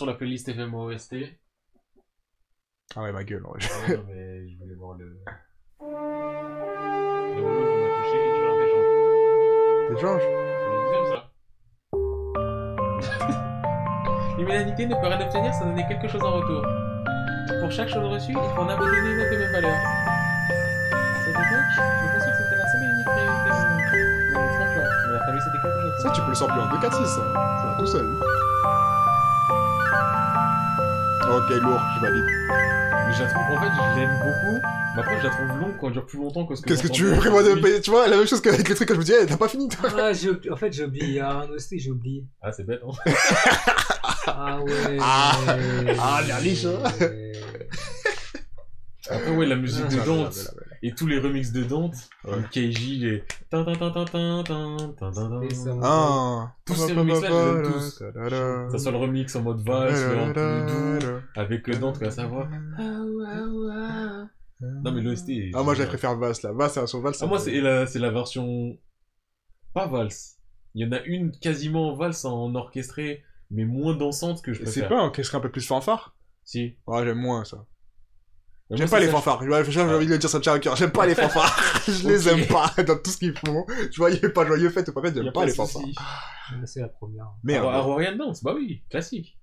sur la playlist FM OST. Ah ouais, ma gueule. ouais. Ah non, mais je voulais voir le. Le volume qu'on a touché et tu l'as C'est ça. L'humanité ne peut rien obtenir sans donner quelque chose en retour. Pour chaque chose reçue, il faut en abandonner une autre de même valeur. À cette époque, je pensais que c'était la seule et unique réalité au monde. Franchement, mais la famille c'était quelque chose. Ça, tu peux le sampler en 2-4-6, ça. Ça va tout seul. Ok, lourd, je valide. Mais je la trouve, en fait, je l'aime beaucoup. Mais après, je la trouve longue quand elle dure plus longtemps que ce que Qu'est-ce que tu veux de... Tu vois, la même chose qu'avec les trucs que je me disais, t'as pas fini, toi. Ah, j'ai oublié- en fait, j'ai oublié. Il y a un OST, j'ai oublié. Ah, c'est bête, hein. Ah ouais. Ah. Ah, la liche, hein. Après, ouais, la musique de ah, Dante et tous les remixes de Dante, ouais. Keiji, les. Ah. Tous ces remixes-là, tous. Ça soit le remix en mode valse, avec Dante qui a sa voix. Non, mais l'OST. Ah, moi, je préfère valse là. Valse, c'est la version valse. Ah, moi, c'est la, la version. Pas valse. Il y en a une quasiment en valse en orchestrée, mais moins dansante que je préfère. C'est pas orchestrée un peu plus fanfare? Si. Ouais, j'aime moins ça. Mais J'aime pas les fanfares. J'ai envie de le dire, ça me tient à cœur. J'aime pas les fanfares. je les aime pas dans tout ce qu'ils font. Joyeux, pas joyeux, fête ou pas fête, j'aime pas les fanfares. souci. C'est la première. Merde. Ar- Arwarian Dance, bah oui, classique.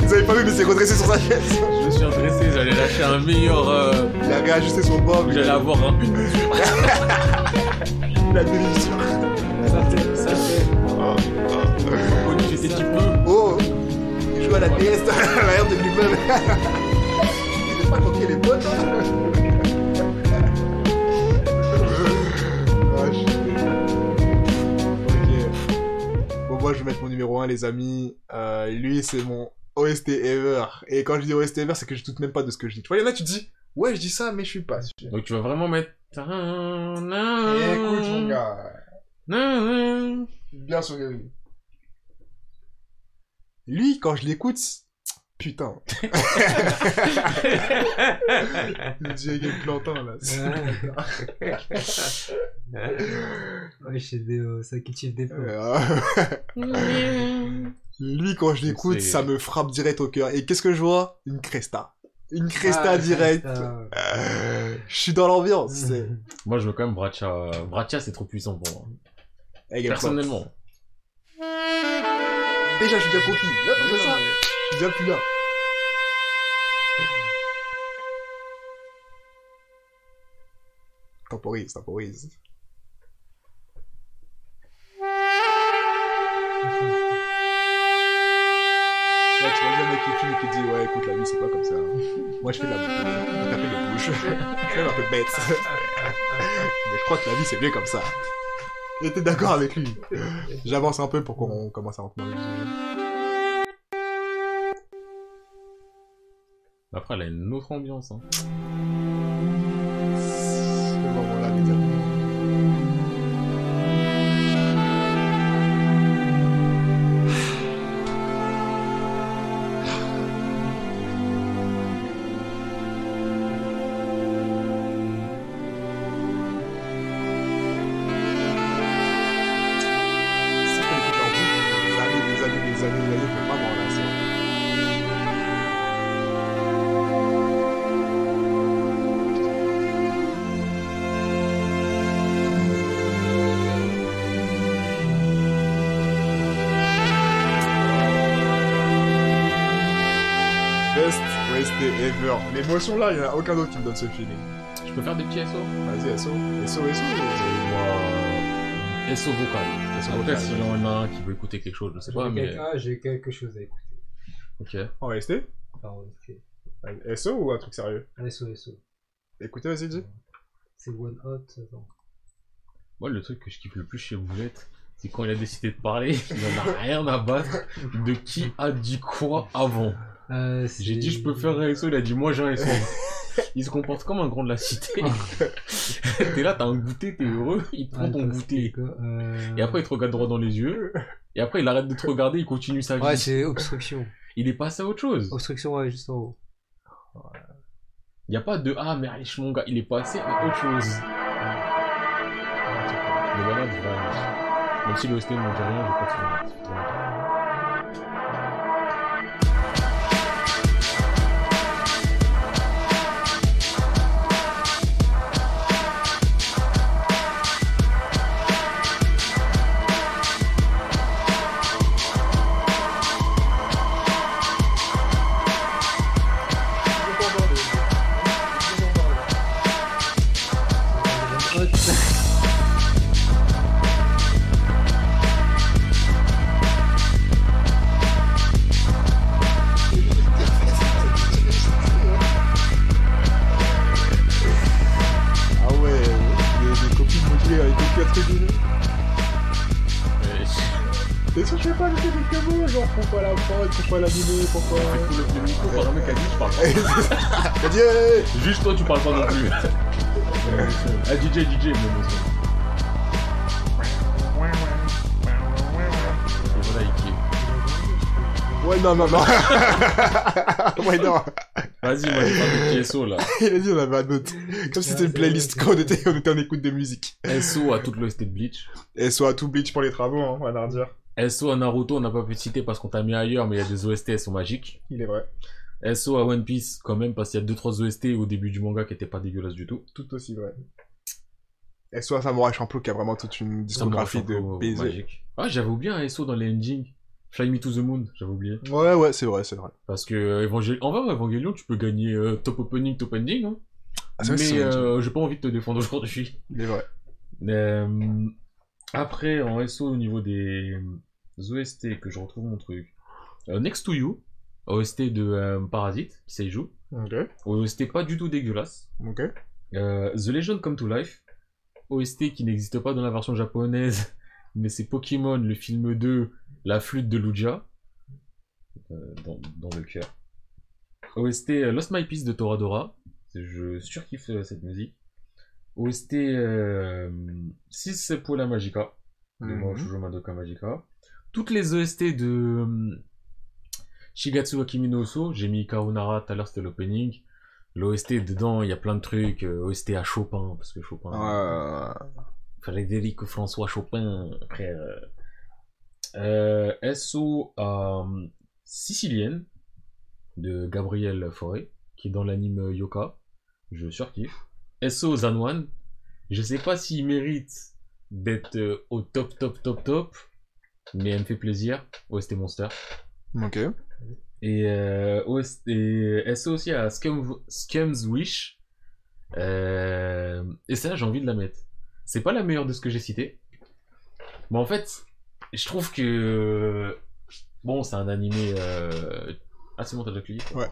Vous avez pas vu, mais c'est redressé sur sa chaise. Je me suis intéressé, j'allais lâcher un meilleur. euh, Il a réajusté son bob. où j'allais avoir un une mesure. La demi-mesure. Ça fait, ça fait. J'étais petit peu. Oh Il joue à la DS dans la l'air de lui-même. Il sait pas coquer les potes. Moi, je vais mettre mon numéro 1, les amis. Euh, lui, c'est mon OST ever. Et quand je dis OST ever, c'est que je doute même pas de ce que je dis. Tu vois, il y en a, tu te dis, ouais, je dis ça, mais je suis pas sûr. Donc tu vas vraiment mettre. Écoute, mon gars. Bien sûr que oui. Lui, quand je l'écoute, putain. Le Diego Plantin, là. Ouais, chez des, euh, ça qui des. Euh, Lui, quand je l'écoute, C'est- ça me frappe direct au cœur. Et qu'est-ce que je vois? Une Cresta. Une Cresta direct. Euh, Je suis dans l'ambiance. c'est- Moi je veux quand même Bracha. Bracha c'est trop puissant pour moi. Personnellement. Déjà, je suis déjà coquille. Là, c'est. Je suis déjà plus là. Temporise, temporise. Ouais, tu vois jamais qui filme et qui dit ouais écoute la vie c'est pas comme ça. Moi je fais de la je taper les bouches. je suis un peu bête. Mais je crois que la vie c'est bien comme ça. T'es d'accord avec lui. J'avance un peu pour qu'on commence à rentrer dans le sujet. Après elle a une autre ambiance. Hein. Ever. L'émotion là, il y en a aucun d'autre qui me donne ce feeling. Je peux faire des petits SO Vas-y, SO. SO, SO. Moi, SO vocal. SO Après, vocal, s'il y en a un qui veut écouter quelque chose, je sais pas, J'ai mais. quelque- ah, j'ai quelque chose à écouter. Ok. En Enfin. Ouais, SO ou un truc sérieux? SO, SO. Écoutez, vas-y, dis. C'est One Hot. attends. Moi, le truc que je kiffe le plus chez Boulette, c'est quand il a décidé de parler, il en a rien à battre de qui a dit quoi avant. Euh, J'ai dit, je peux faire un SO, il a dit, moi j'ai un SO. Il se comporte comme un grand de la cité. t'es là, t'as un goûter, t'es heureux, il te prend ton goûter. Euh... Et après, il te regarde droit dans les yeux. Et après, il arrête de te regarder, il continue sa vie. Ouais, c'est obstruction. Il est passé à autre chose. Obstruction, ouais, juste en haut. Il n'y a pas de Ah, mais Alish, mon gars, il est passé à autre chose. Mais voilà, vraiment. Même si l'OST ne m'en dit rien, je continue. Euh, T'es sûr que tu fais pas ajouter des camots Genre, pourquoi la prod, pourquoi l'animer, pourquoi... Pour le, le micro, un mec a dit, je parle pas. Juste toi, tu parles pas non plus. ah, DJ, DJ, même aussi. Et voilà. Ouais, non, non, non. ouais, non. Vas-y, moi, j'ai pas de petit SO là. Il a dit on avait un autre. Comme si c'était une playlist quand on était, on était en écoute de musique. SO à toute l'OST de Bleach. Et soit tout Bleach pour les travaux, hein, on va leur dire. SO à Naruto, on n'a pas pu te citer parce qu'on t'a mis ailleurs, mais il y a des OST, elles sont magiques. Il est vrai. SO à One Piece, quand même, parce qu'il y a 2-3 OST au début du manga qui étaient pas dégueulasses du tout. Tout aussi vrai. Et soit Samurai Champloo qui a vraiment toute une discographie de baiser. magique. Ah, j'avais oublié un SO dans les endings. Fly Me to the Moon, j'avais oublié. Ouais, ouais, c'est vrai, c'est vrai. Parce que euh, Evangel- en vrai, Evangelion, tu peux gagner euh, top opening, top ending. Hein. Ah, c'est mais c'est- euh, j'ai pas envie de te défendre aujourd'hui. Il est vrai. Après, en SO au niveau des euh, OST, que je retrouve mon truc. Euh, Next to You, OST de euh, Parasite, qui s'y joue. Ok, OST pas du tout dégueulasse. ok. Euh, The Legend Come to Life, OST qui n'existe pas dans la version japonaise, mais c'est Pokémon, le film 2, la flûte de Lugia, euh, dans, dans le cœur. OST Lost My Peace de Toradora, je surkiffe cette musique. OST euh, 6 pour la Magica, de. Shoujo Madoka Magica. Toutes les OST de euh, Shigatsu Akimi no Uso, j'ai mis Karunara, tout à l'heure c'était l'opening. L'OST dedans, il y a plein de trucs. euh, OST à Chopin, parce que Chopin. Euh, Frédéric François Chopin, frère. Euh, SO à euh, Sicilienne de Gabriel Fauré, qui est dans l'anime Yoka. Je surkiffe. SO Zanwan. Je sais pas s'il mérite d'être euh, au top, top, top, top, mais elle me fait plaisir. OST Monster. ok. Et, euh, OST, et SO aussi à Scum, Scum's Wish. Euh, et ça, j'ai envie de la mettre. C'est pas la meilleure de ce que j'ai cité. Mais en fait, je trouve que. Bon, c'est un animé. Euh... Ah, c'est bon, t'as déjà cliqué Ouais.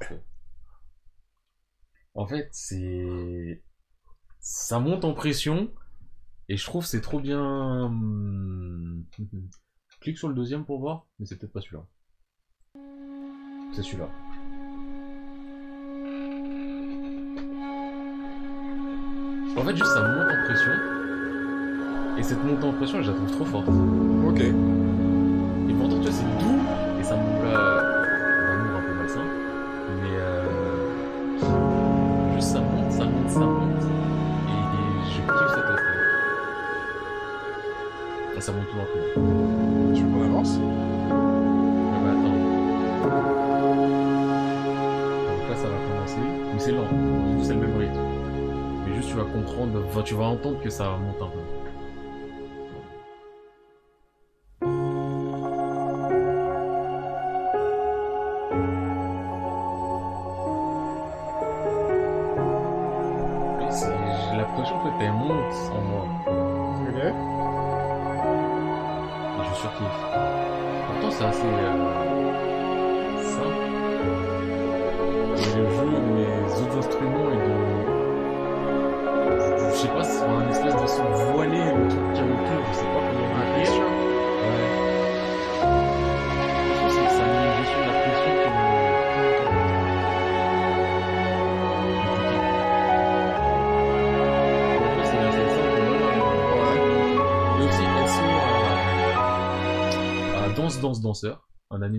En fait, c'est. Ça monte en pression. Et je trouve c'est trop bien. hum, Clique sur le deuxième pour voir, mais c'est peut-être pas celui-là. C'est celui-là. En fait, juste ça monte en pression. Et cette montée en pression, je la trouve trop forte. Ok. Et pourtant, tu vois, c'est doux. Monte tout d'un coup. Tu veux qu'on avance Ah bah attends. Donc là, ça va commencer. Mais c'est lent. C'est le même rythme. Mais juste, tu vas comprendre, enfin, tu vas entendre que ça monte un peu.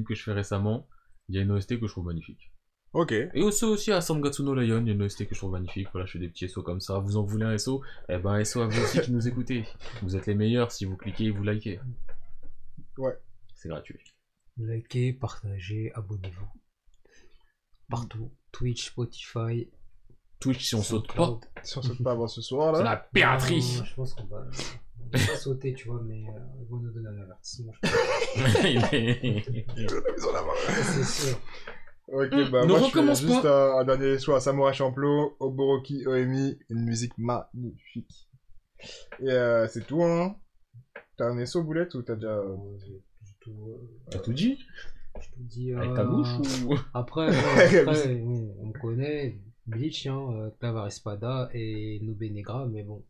Que je fais récemment. Il y a une OST que je trouve magnifique. Ok. Et aussi, aussi à Sangatsu no Lion, il y a une OST que je trouve magnifique. Voilà, je fais des petits SO comme ça. Vous en voulez un SO Eh ben, SO à vous aussi qui nous écoutez. Vous êtes les meilleurs si vous cliquez et vous likez. Ouais. C'est gratuit. Likez, partagez, abonnez-vous. Partout. Twitch, Spotify. Twitch, si on saute pas. Si on saute pas avant ce soir, c'est là. la piraterie. Non, Je pense qu'on va, on va pas sauter, tu vois, mais euh, ils vont nous donner un avertissement. Il est- Ils ont la main. C'est sûr. Ok, Mm, bah ne moi je recommence fais juste un, un dernier choix à Samurai Champloo, Oboroki Oemi, une musique magnifique. Et euh, c'est tout, hein. T'as un SO boulette ou t'as déjà... Euh, j'ai- j'ai tout, euh, T'as tout dit? je te dis. Avec euh, ta bouche ou? Après, ouais, après on, on me connaît. Bleach, hein, euh, Clavar Espada et Nube Negra, mais bon.